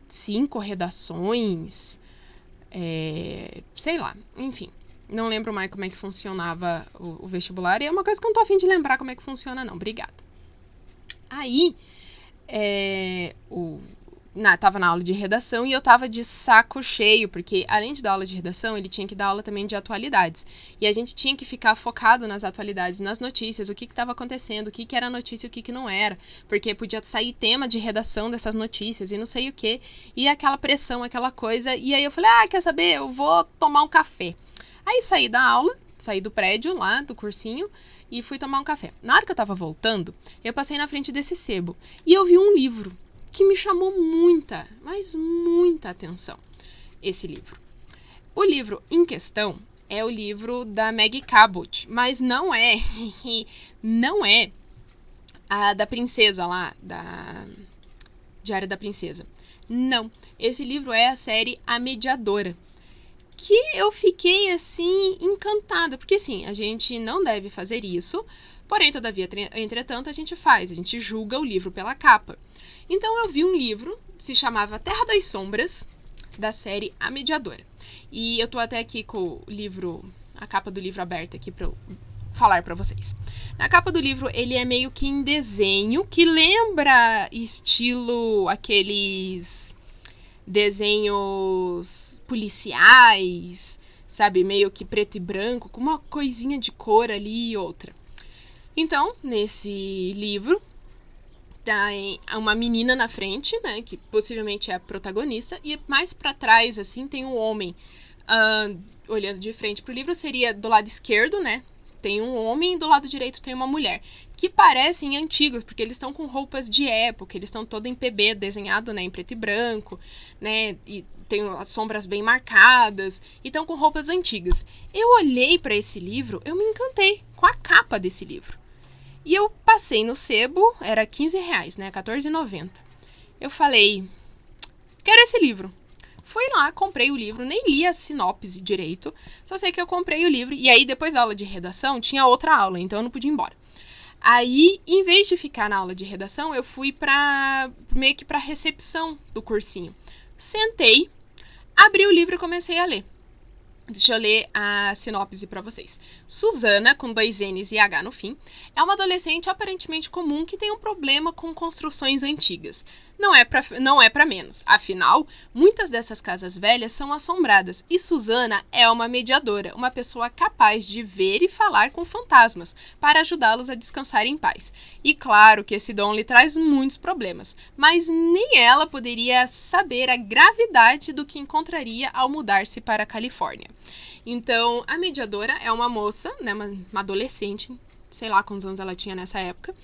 cinco redações, é, sei lá, enfim. Não lembro mais como é que funcionava o, o, vestibular. E é uma coisa que eu não tô afim de lembrar como é que funciona, não. Obrigada. Aí, é, o, na, tava na aula de redação e eu tava de saco cheio, porque além de dar aula de redação, ele tinha que dar aula também de atualidades. E a gente tinha que ficar focado nas atualidades, nas notícias, o que estava acontecendo, o que, que era notícia e o que, que não era. Porque podia sair tema de redação dessas notícias e não sei o que. E aquela pressão, aquela coisa. E aí eu falei, ah, quer saber? Eu vou tomar um café. Aí saí da aula, saí do prédio lá, do cursinho, e fui tomar um café. Na hora que eu tava voltando, eu passei na frente desse sebo e eu vi um livro que me chamou muita, mas muita atenção. Esse livro. O livro em questão é o livro da Maggie Cabot, mas não é, não é a da princesa lá, da Diário da Princesa. Não, esse livro é a série A Mediadora, que eu fiquei assim encantada, porque sim, a gente não deve fazer isso, porém, todavia, entretanto, a gente faz, a gente julga o livro pela capa. Então eu vi um livro, se chamava Terra das Sombras, da série A Mediadora. E eu tô até aqui com o livro, a capa do livro aberta aqui para falar para vocês. Na capa do livro, ele é meio que em desenho, que lembra estilo aqueles desenhos policiais, sabe, meio que preto e branco, com uma coisinha de cor ali e outra. Então, nesse livro, tem uma menina na frente, né, que possivelmente é a protagonista, e mais para trás, assim, tem um homem uh, olhando de frente pro livro, seria do lado esquerdo, né, tem um homem e do lado direito tem uma mulher, que parecem antigos, porque eles estão com roupas de época, eles estão todo em PB, desenhado, né, em preto e branco, né, e tem as sombras bem marcadas, e estão com roupas antigas. Eu olhei para esse livro, eu me encantei com a capa desse livro. E eu passei no sebo, era 15 reais, né? 14,90. Eu falei, quero esse livro. Fui lá, comprei o livro, nem li a sinopse direito, só sei que eu comprei o livro. E aí, depois da aula de redação, tinha outra aula, então eu não podia ir embora. Aí, em vez de ficar na aula de redação, eu fui para meio que para recepção do cursinho. Sentei, abri o livro e comecei a ler. Deixa eu ler a sinopse para vocês. Susana, com dois N's e H no fim, é uma adolescente aparentemente comum que tem um problema com construções antigas. Não é para não é para menos. Afinal, muitas dessas casas velhas são assombradas e Susana é uma mediadora, uma pessoa capaz de ver e falar com fantasmas para ajudá-los a descansar em paz. E claro que esse dom lhe traz muitos problemas, mas nem ela poderia saber a gravidade do que encontraria ao mudar-se para a Califórnia. Então, a mediadora é uma moça, né, uma, uma adolescente, sei lá quantos anos ela tinha nessa época,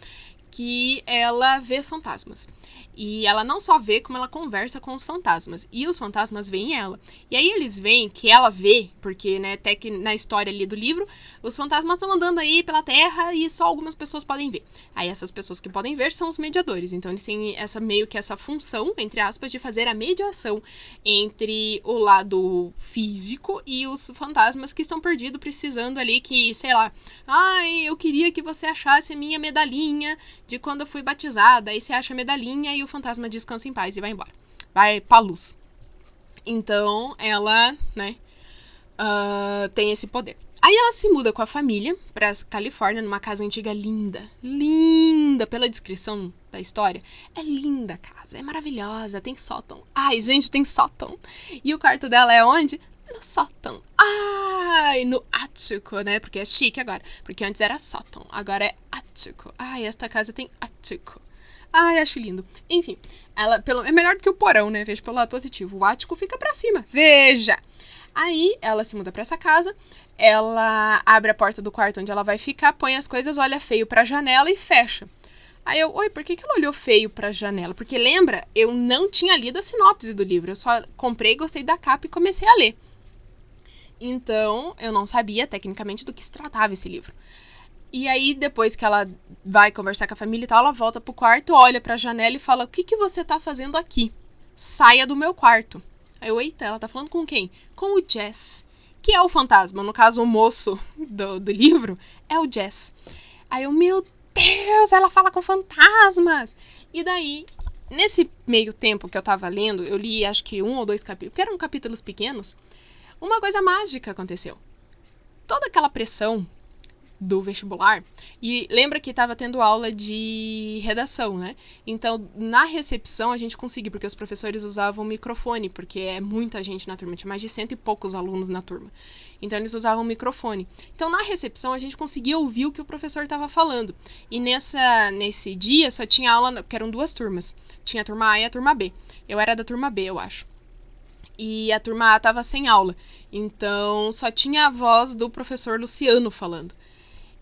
que ela vê fantasmas. E ela não só vê, como ela conversa com os fantasmas. E os fantasmas veem ela. E aí eles veem que ela vê, porque, né, até que na história ali do livro, os fantasmas estão andando aí pela terra e só algumas pessoas podem ver. Aí essas pessoas que podem ver são os mediadores. Então eles têm essa meio que essa função, entre aspas, de fazer a mediação entre o lado físico e os fantasmas que estão perdidos, precisando ali que, sei lá, ai, eu queria que você achasse a minha medalhinha de quando eu fui batizada. Aí você acha a medalhinha e o fantasma descansa em paz e vai embora. Vai pra luz. Então, ela, né, uh, tem esse poder. Aí ela se muda com a família pra Califórnia, numa casa antiga linda. Linda, pela descrição da história. É linda a casa, é maravilhosa, tem sótão. Ai, gente, tem sótão. E o quarto dela é onde? No sótão. Ai, no ático, né? Porque é chique agora. Porque antes era sótão, agora é ático. Ai, esta casa tem ático. Ai, acho lindo. Enfim, ela pelo, é melhor do que o porão, né? Veja pelo lado positivo. O ático fica para cima. Veja! Aí ela se muda para essa casa, ela abre a porta do quarto onde ela vai ficar, põe as coisas, olha feio para a janela e fecha. Aí eu, oi, por que, que ela olhou feio para a janela? Porque lembra, eu não tinha lido a sinopse do livro, eu só comprei, gostei da capa e comecei a ler. Então, eu não sabia tecnicamente do que se tratava esse livro. E aí, depois que ela vai conversar com a família e tal, ela volta pro quarto, olha pra janela e fala: O que, que você tá fazendo aqui? Saia do meu quarto. Aí eu, eita, ela tá falando com quem? Com o Jess, que é o fantasma. No caso, o moço do, do livro é o Jess. Aí eu, meu Deus, ela fala com fantasmas! E daí, nesse meio tempo que eu tava lendo, eu li acho que um ou dois capítulos, que eram capítulos pequenos, uma coisa mágica aconteceu. Toda aquela pressão do vestibular. E lembra que estava tendo aula de redação, né? Então, na recepção a gente conseguiu, porque os professores usavam microfone, porque é muita gente na turma, tinha mais de cento e poucos alunos na turma. Então, eles usavam microfone. Então, na recepção a gente conseguia ouvir o que o professor estava falando. E nessa, nesse dia só tinha aula, porque eram duas turmas. Tinha a turma A e a turma B. Eu era da turma B, eu acho. E a turma A estava sem aula. Então, só tinha a voz do professor Luciano falando.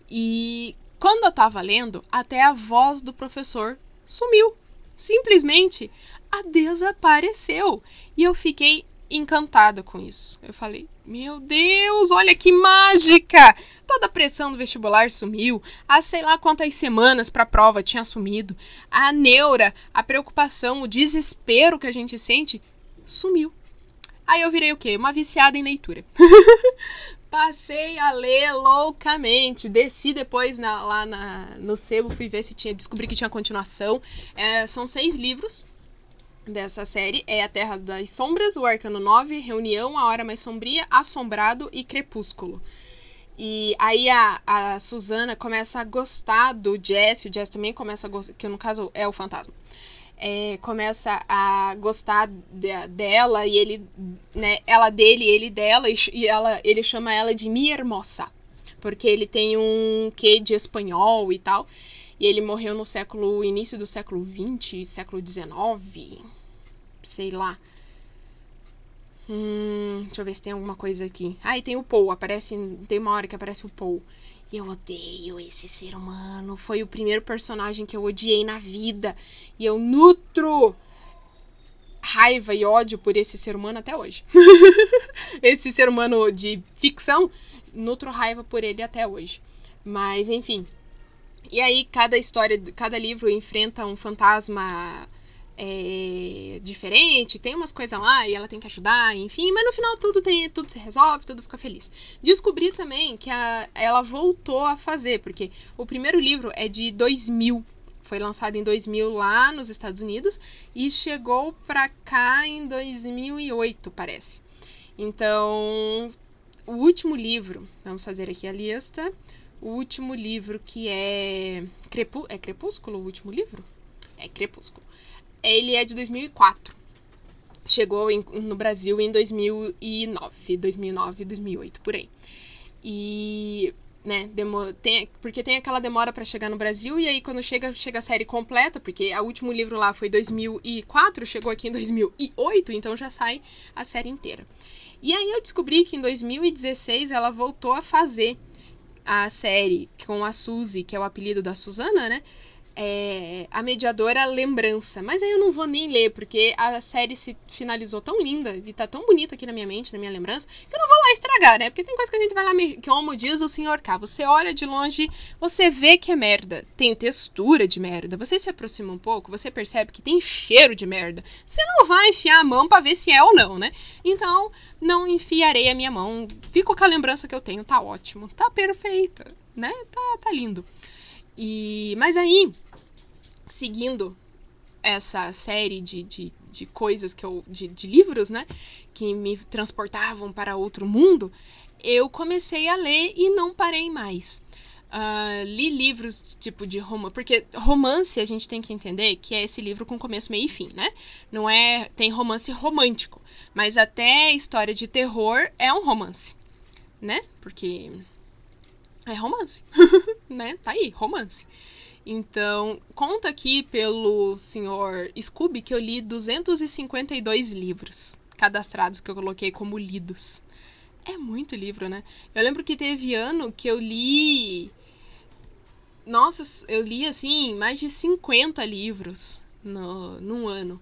E quando eu tava lendo, até a voz do professor sumiu. Simplesmente a desapareceu. E eu fiquei encantada com isso. Eu falei: Meu Deus, olha que mágica! Toda a pressão do vestibular sumiu. Há sei lá quantas semanas para a prova tinha sumido. A neura, a preocupação, o desespero que a gente sente sumiu. Aí eu virei o quê? Uma viciada em leitura. Passei a ler loucamente. Desci depois na, lá na, no sebo, fui ver se tinha. Descobri que tinha continuação. É, são seis livros dessa série. É A Terra das Sombras, O Arcano 9, Reunião, A Hora Mais Sombria, Assombrado e Crepúsculo. E aí a, a Susana começa a gostar do Jess, o Jess também começa a gostar, que no caso é o fantasma é, começa a gostar de, dela e ele, né, ela dele, ele dela e ela, ele chama ela de mi hermosa, porque ele tem um quê de espanhol e tal. E ele morreu no século início do século 20, século 19, sei lá. Hum, deixa eu ver se tem alguma coisa aqui. Ah, e tem o Paul, aparece, tem uma hora que aparece o Paul. E eu odeio esse ser humano. Foi o primeiro personagem que eu odiei na vida. E eu nutro raiva e ódio por esse ser humano até hoje. esse ser humano de ficção, nutro raiva por ele até hoje. Mas, enfim. E aí, cada história, cada livro enfrenta um fantasma é, diferente, tem umas coisas lá e ela tem que ajudar, enfim, mas no final tudo tem, tudo se resolve, tudo fica feliz. Descobri também que a, ela voltou a fazer, porque o primeiro livro é de 2000, foi lançado em 2000 lá nos Estados Unidos e chegou pra cá em 2008, parece. Então, o último livro, vamos fazer aqui a lista. O último livro que é. Crepú é Crepúsculo o último livro? É Crepúsculo. Ele é de 2004. Chegou em, no Brasil em 2009, 2009, 2008, por aí. E né? tem, porque tem aquela demora para chegar no Brasil e aí quando chega, chega a série completa, porque o último livro lá foi 2004, chegou aqui em 2008, então já sai a série inteira. E aí eu descobri que em 2016 ela voltou a fazer a série com a Suzy, que é o apelido da Susana, né? É, a mediadora lembrança. Mas aí eu não vou nem ler, porque a série se finalizou tão linda e tá tão bonita aqui na minha mente, na minha lembrança, que eu não vou lá estragar, né? Porque tem coisa que a gente vai lá, como diz o senhor K, você olha de longe, você vê que é merda. Tem textura de merda. Você se aproxima um pouco, você percebe que tem cheiro de merda. Você não vai enfiar a mão para ver se é ou não, né? Então, não enfiarei a minha mão. Fico com a lembrança que eu tenho, tá ótimo. Tá perfeita, né? Tá, tá lindo. E, mas aí, seguindo essa série de, de, de coisas que eu. De, de livros, né? Que me transportavam para outro mundo, eu comecei a ler e não parei mais. Uh, li livros tipo de romance, porque romance a gente tem que entender que é esse livro com começo, meio e fim, né? Não é. Tem romance romântico, mas até história de terror é um romance, né? Porque é romance, né? Tá aí, romance. Então, conta aqui pelo senhor Scooby que eu li 252 livros cadastrados que eu coloquei como lidos. É muito livro, né? Eu lembro que teve ano que eu li. Nossa, eu li assim, mais de 50 livros no, num ano.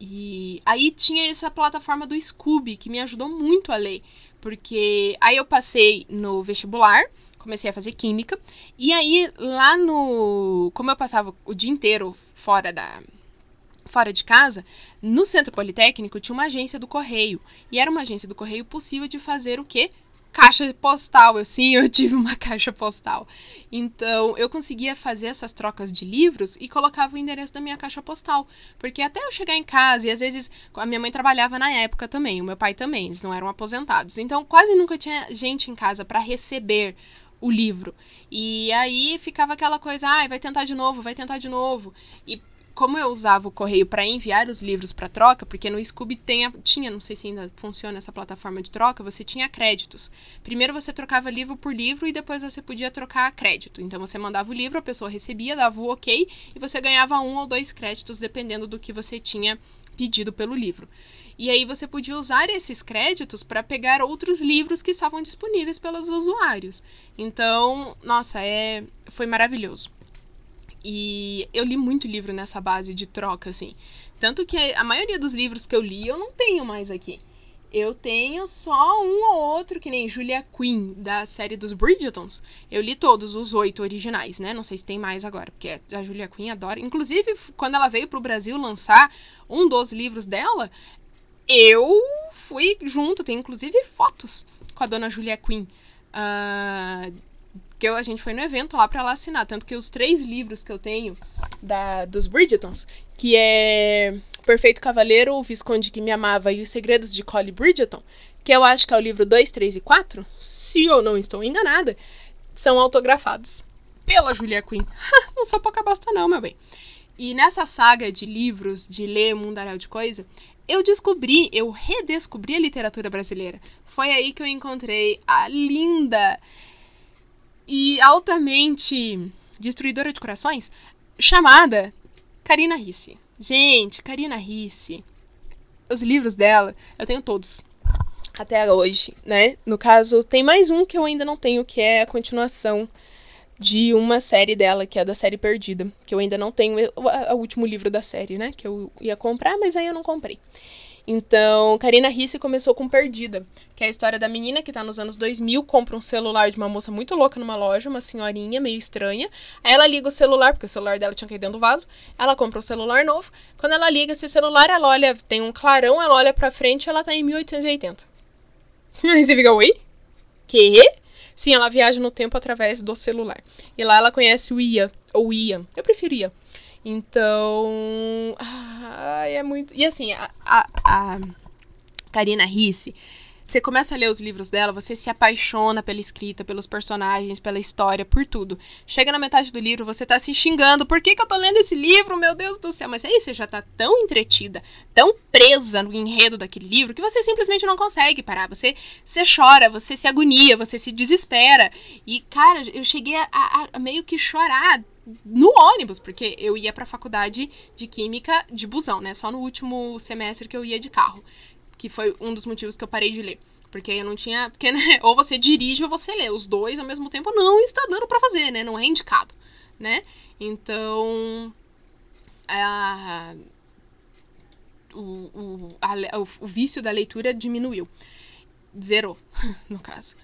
E aí tinha essa plataforma do Scooby que me ajudou muito a ler. Porque aí eu passei no vestibular comecei a fazer química. E aí, lá no. Como eu passava o dia inteiro fora da. Fora de casa, no centro politécnico tinha uma agência do correio. E era uma agência do correio possível de fazer o quê? caixa postal. Eu sim, eu tive uma caixa postal. Então, eu conseguia fazer essas trocas de livros e colocava o endereço da minha caixa postal. Porque até eu chegar em casa, e às vezes a minha mãe trabalhava na época também, o meu pai também, eles não eram aposentados. Então, quase nunca tinha gente em casa para receber o livro. E aí ficava aquela coisa, ah, vai tentar de novo, vai tentar de novo. E como eu usava o correio para enviar os livros para troca, porque no Scooby tem a, tinha, não sei se ainda funciona essa plataforma de troca, você tinha créditos. Primeiro você trocava livro por livro e depois você podia trocar crédito. Então você mandava o livro, a pessoa recebia, dava o ok e você ganhava um ou dois créditos dependendo do que você tinha pedido pelo livro. E aí você podia usar esses créditos para pegar outros livros que estavam disponíveis pelos usuários. Então, nossa, é foi maravilhoso. E eu li muito livro nessa base de troca, assim. Tanto que a maioria dos livros que eu li eu não tenho mais aqui. Eu tenho só um ou outro, que nem Julia Quinn, da série dos Bridgetons. Eu li todos os oito originais, né? Não sei se tem mais agora, porque a Julia Quinn adora. Inclusive, quando ela veio pro Brasil lançar um dos livros dela, eu fui junto, tem inclusive fotos com a dona Julia Quinn. Uh, que eu, a gente foi no evento lá para ela assinar. Tanto que os três livros que eu tenho da, dos Bridgetons, que é Perfeito Cavaleiro, O Visconde que Me Amava e Os Segredos de Collie Bridgeton, que eu acho que é o livro 2, 3 e 4, se eu não estou enganada, são autografados pela Julia Quinn. não sou pouca bosta não, meu bem. E nessa saga de livros, de ler mundaréu de coisa, eu descobri, eu redescobri a literatura brasileira. Foi aí que eu encontrei a linda e altamente destruidora de corações chamada Karina Risse. Gente, Karina Risse, os livros dela, eu tenho todos até hoje, né? No caso, tem mais um que eu ainda não tenho, que é a continuação de uma série dela, que é da série Perdida, que eu ainda não tenho o, último livro da série, né? Que eu ia comprar, mas aí eu não comprei. Então, Karina Risse começou com Perdida, que é a história da menina que tá nos anos 2000, compra um celular de uma moça muito louca numa loja, uma senhorinha meio estranha. Aí ela liga o celular, porque o celular dela tinha caído dentro do vaso. Ela compra um celular novo. Quando ela liga esse celular, ela olha, tem um clarão, ela olha pra frente e ela tá em 1880. Aí você fica, oi? Que? Sim, ela viaja no tempo através do celular. E lá ela conhece o Ian, ou Ian. Eu prefiro Ian. Então. Ai, é muito. E assim, a, a, a Karina Risse, Você começa a ler os livros dela, você se apaixona pela escrita, pelos personagens, pela história, por tudo. Chega na metade do livro, você tá se xingando. Por que, que eu tô lendo esse livro? Meu Deus do céu. Mas aí você já tá tão entretida, tão presa no enredo daquele livro, que você simplesmente não consegue parar. Você, você chora, você se agonia, você se desespera. E, cara, eu cheguei a, a, a meio que chorar no ônibus, porque eu ia pra faculdade de química de busão, né? Só no último semestre que eu ia de carro que foi um dos motivos que eu parei de ler. Porque eu não tinha. Porque, né, ou você dirige ou você lê. Os dois ao mesmo tempo não está dando para fazer, né? Não é indicado, né? Então. A, o, o, a, o, o vício da leitura diminuiu. Zerou, no caso.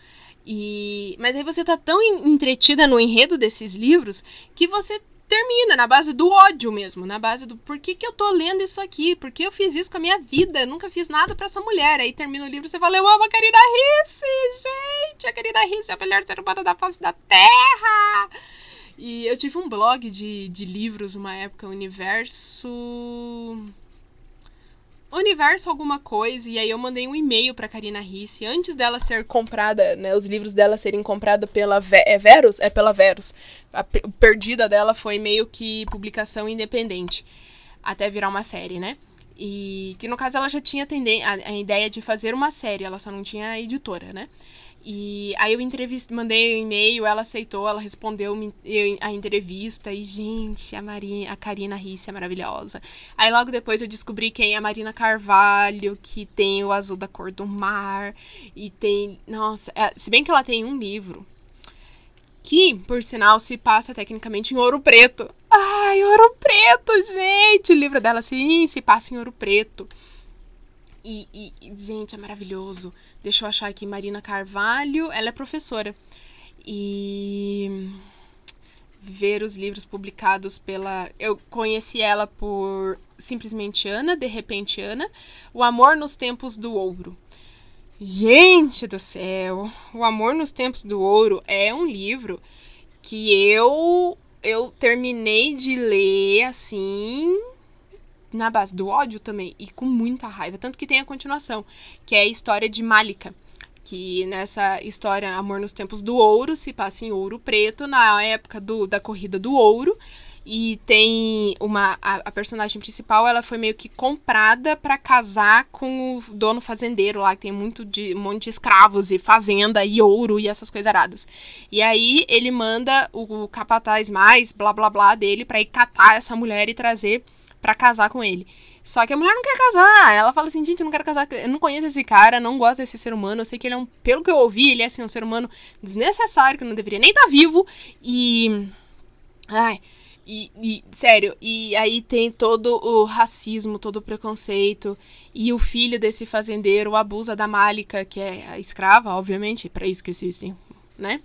E, mas aí você tá tão entretida no enredo desses livros que você termina na base do ódio mesmo, na base do por que, que eu tô lendo isso aqui, por que eu fiz isso com a minha vida, eu nunca fiz nada para essa mulher. Aí termina o livro e você fala, eu amo a Karina Risse, gente, a Karina Risse é a melhor ser humana da face da Terra. E eu tive um blog de, de livros uma época, Universo universo alguma coisa, e aí eu mandei um e-mail pra Karina Risse, antes dela ser comprada, né, os livros dela serem comprados pela Ve é Verus? É pela Verus. A perdida dela foi meio que publicação independente, até virar uma série, né? E que no caso ela já tinha a, a ideia de fazer uma série, ela só não tinha editora, né? E aí eu entrevist... mandei um e-mail, ela aceitou, ela respondeu a entrevista. E, gente, a Marina, a Karina Risse é maravilhosa. Aí logo depois eu descobri quem é a Marina Carvalho, que tem o azul da cor do mar. E tem. Nossa, é... se bem que ela tem um livro. Que, por sinal, se passa tecnicamente em ouro preto. Ai, ouro preto, gente! O livro dela, sim, se passa em ouro preto. E, e, gente, é maravilhoso. Deixa eu achar aqui, Marina Carvalho, ela é professora. E ver os livros publicados pela. Eu conheci ela por Simplesmente Ana, De Repente Ana, O Amor nos Tempos do Ouro. Gente do céu! O Amor nos Tempos do Ouro é um livro que eu eu terminei de ler assim na base do ódio também e com muita raiva. Tanto que tem a continuação, que é a história de Malika. Que nessa história, Amor nos Tempos do Ouro, se passa em Ouro Preto, na época do, da corrida do ouro. E tem uma. A, a personagem principal, ela foi meio que comprada para casar com o dono fazendeiro lá, que tem muito de, um monte de escravos e fazenda e ouro e essas coisas aradas. E aí ele manda o, o capataz mais, blá blá blá, dele para ir catar essa mulher e trazer para casar com ele. Só que a mulher não quer casar. Ela fala assim, gente, eu não quero casar. Eu não conheço esse cara, não gosto desse ser humano. Eu sei que ele é um. Pelo que eu ouvi, ele é assim, um ser humano desnecessário, que não deveria nem estar tá vivo. E. Ai. E, e, sério, e aí tem todo o racismo, todo o preconceito. E o filho desse fazendeiro abusa da Málica, que é a escrava, obviamente, para isso que existem, né?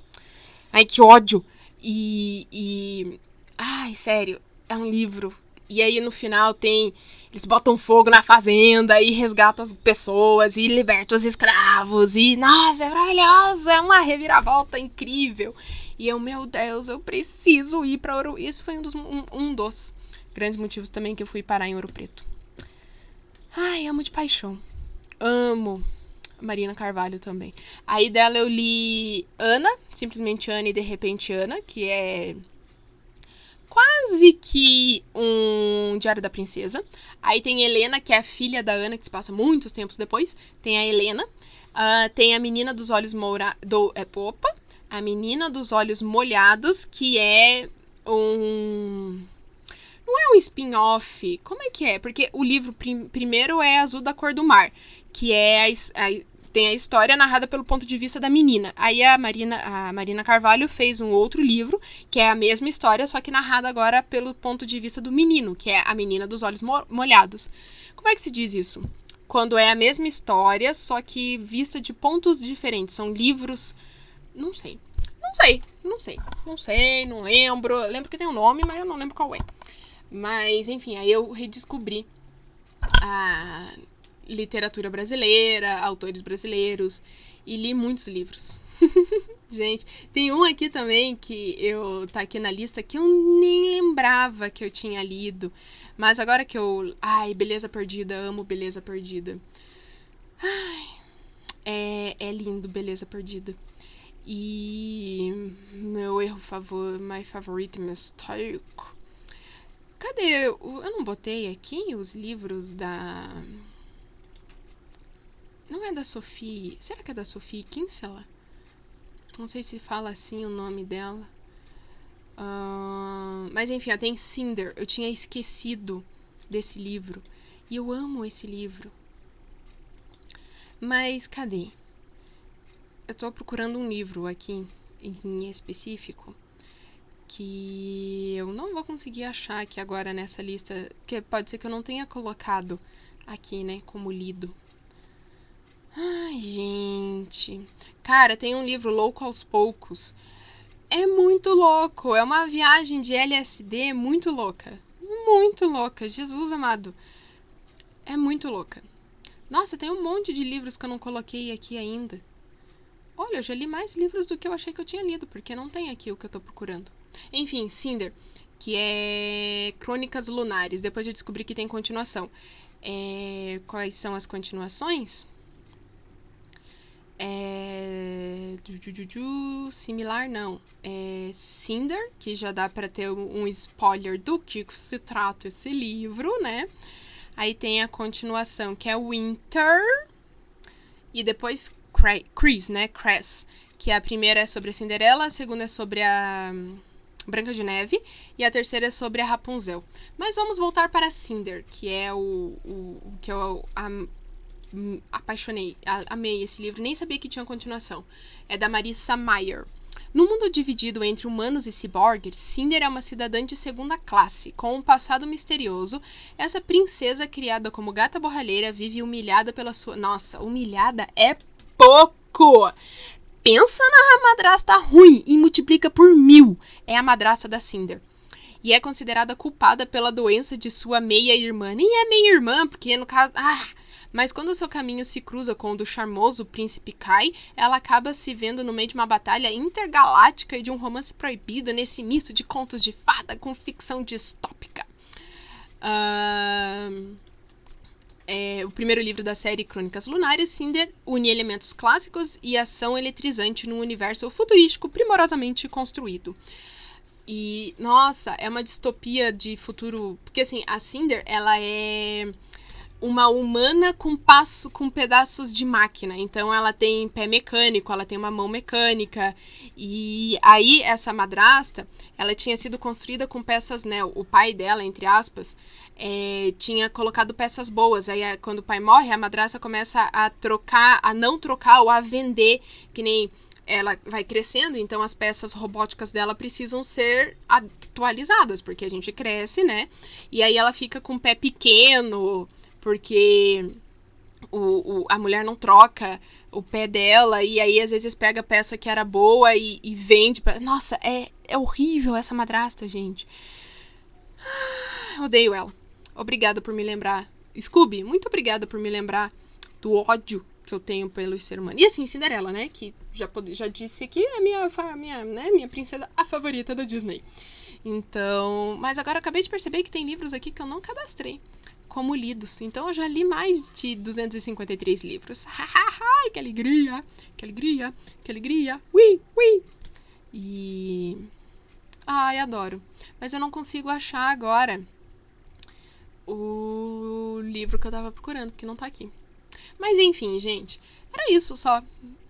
Ai, que ódio! E, e. Ai, sério, é um livro e aí no final tem. Eles botam fogo na fazenda e resgatam as pessoas e libertam os escravos. E, nossa, é maravilhoso! É uma reviravolta incrível. E eu, meu Deus, eu preciso ir para Ouro. Isso foi um dos, um, um dos grandes motivos também que eu fui parar em Ouro Preto. Ai, amo de paixão. Amo. Marina Carvalho também. Aí dela eu li Ana, simplesmente Ana e de repente Ana, que é quase que um Diário da Princesa. Aí tem Helena, que é a filha da Ana, que se passa muitos tempos depois. Tem a Helena. Uh, tem a Menina dos Olhos Moura... do é, Opa! A Menina dos Olhos Molhados, que é um... Não é um spin-off. Como é que é? Porque o livro prim primeiro é Azul da Cor do Mar, que é a, a tem a história narrada pelo ponto de vista da menina. Aí a Marina, a Marina Carvalho fez um outro livro, que é a mesma história, só que narrada agora pelo ponto de vista do menino, que é a menina dos olhos molhados. Como é que se diz isso? Quando é a mesma história, só que vista de pontos diferentes. São livros. Não sei. Não sei. Não sei. Não sei, não lembro. Lembro que tem um nome, mas eu não lembro qual é. Mas, enfim, aí eu redescobri a literatura brasileira, autores brasileiros e li muitos livros. Gente, tem um aqui também que eu tá aqui na lista que eu nem lembrava que eu tinha lido, mas agora que eu, ai, Beleza Perdida, amo Beleza Perdida. Ai, É, é lindo, Beleza Perdida. E meu erro favor, my favorite mistake. Cadê? Eu não botei aqui os livros da. Não é da Sophie. Será que é da Sophie Kinsella? Não sei se fala assim o nome dela. Uh, mas enfim, ó, tem Cinder. Eu tinha esquecido desse livro. E eu amo esse livro. Mas cadê? Eu tô procurando um livro aqui em específico que eu não vou conseguir achar aqui agora nessa lista, que pode ser que eu não tenha colocado aqui, né, como lido. Ai, gente. Cara, tem um livro Louco aos Poucos. É muito louco. É uma viagem de LSD muito louca. Muito louca. Jesus amado. É muito louca. Nossa, tem um monte de livros que eu não coloquei aqui ainda. Olha, eu já li mais livros do que eu achei que eu tinha lido, porque não tem aqui o que eu tô procurando. Enfim, Cinder, que é Crônicas Lunares. Depois eu descobri que tem continuação. É... Quais são as continuações? É... Similar, não. É Cinder, que já dá para ter um spoiler do que se trata esse livro, né? Aí tem a continuação, que é Winter. E depois Chris, né? Cress. Que a primeira é sobre a Cinderela, a segunda é sobre a Branca de Neve e a terceira é sobre a Rapunzel. Mas vamos voltar para Cinder, que é o, o que eu am, apaixonei, amei esse livro, nem sabia que tinha continuação. É da Marissa Mayer. No mundo dividido entre humanos e ciborgues, Cinder é uma cidadã de segunda classe, com um passado misterioso. Essa princesa, criada como gata borralheira, vive humilhada pela sua. Nossa, humilhada é pouco! pensa na madrasta ruim e multiplica por mil. É a madrasta da Cinder. E é considerada culpada pela doença de sua meia-irmã. Nem é meia-irmã, porque no caso. Ah! Mas quando seu caminho se cruza com o do charmoso príncipe Kai, ela acaba se vendo no meio de uma batalha intergaláctica e de um romance proibido nesse misto de contos de fada com ficção distópica. Uh é, o primeiro livro da série Crônicas Lunares, Cinder une elementos clássicos e ação eletrizante num universo futurístico primorosamente construído. E, nossa, é uma distopia de futuro. Porque, assim, a Cinder, ela é uma humana com passo com pedaços de máquina. Então ela tem pé mecânico, ela tem uma mão mecânica. E aí essa madrasta, ela tinha sido construída com peças, né? O pai dela, entre aspas, é, tinha colocado peças boas. Aí quando o pai morre, a madrasta começa a trocar, a não trocar ou a vender, que nem ela vai crescendo, então as peças robóticas dela precisam ser atualizadas, porque a gente cresce, né? E aí ela fica com o pé pequeno, porque o, o, a mulher não troca o pé dela, e aí às vezes pega a peça que era boa e, e vende. Pra... Nossa, é, é horrível essa madrasta, gente. Ah, odeio ela. Obrigada por me lembrar. Scooby, muito obrigada por me lembrar do ódio que eu tenho pelo ser humano. E assim, Cinderela, né? Que já, já disse aqui, é minha, minha, né, minha princesa a favorita da Disney. Então, mas agora acabei de perceber que tem livros aqui que eu não cadastrei como lidos. Então eu já li mais de 253 livros. Que alegria! Que alegria! Que alegria! Ui, ui! E. Ai, adoro. Mas eu não consigo achar agora o livro que eu tava procurando, porque não tá aqui. Mas enfim, gente, era isso só.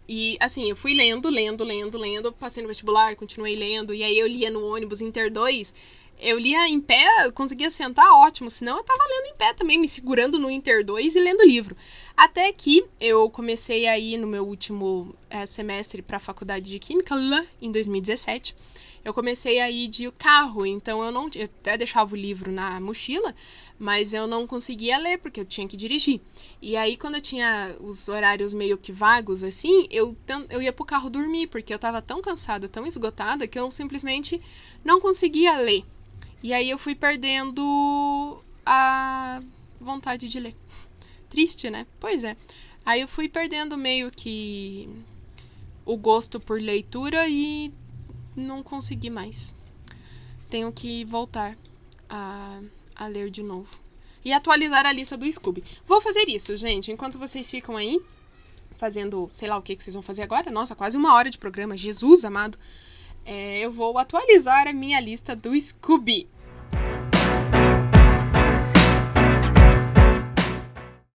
E assim, eu fui lendo, lendo, lendo, lendo, passei no vestibular, continuei lendo, e aí eu lia no ônibus Inter 2 eu lia em pé, eu conseguia sentar ótimo, senão eu tava lendo em pé também, me segurando no Inter 2 e lendo livro. Até que eu comecei a ir no meu último é, semestre para a faculdade de Química, lá em 2017. Eu comecei a ir de carro, então eu não. Eu até deixava o livro na mochila, mas eu não conseguia ler porque eu tinha que dirigir. E aí, quando eu tinha os horários meio que vagos, assim, eu, eu ia pro carro dormir, porque eu tava tão cansada, tão esgotada, que eu simplesmente não conseguia ler. E aí eu fui perdendo a vontade de ler. Triste, né? Pois é. Aí eu fui perdendo meio que o gosto por leitura e não consegui mais. Tenho que voltar a, a ler de novo. E atualizar a lista do Scooby. Vou fazer isso, gente, enquanto vocês ficam aí fazendo, sei lá o que, que vocês vão fazer agora, nossa, quase uma hora de programa, Jesus amado, é, eu vou atualizar a minha lista do Scooby.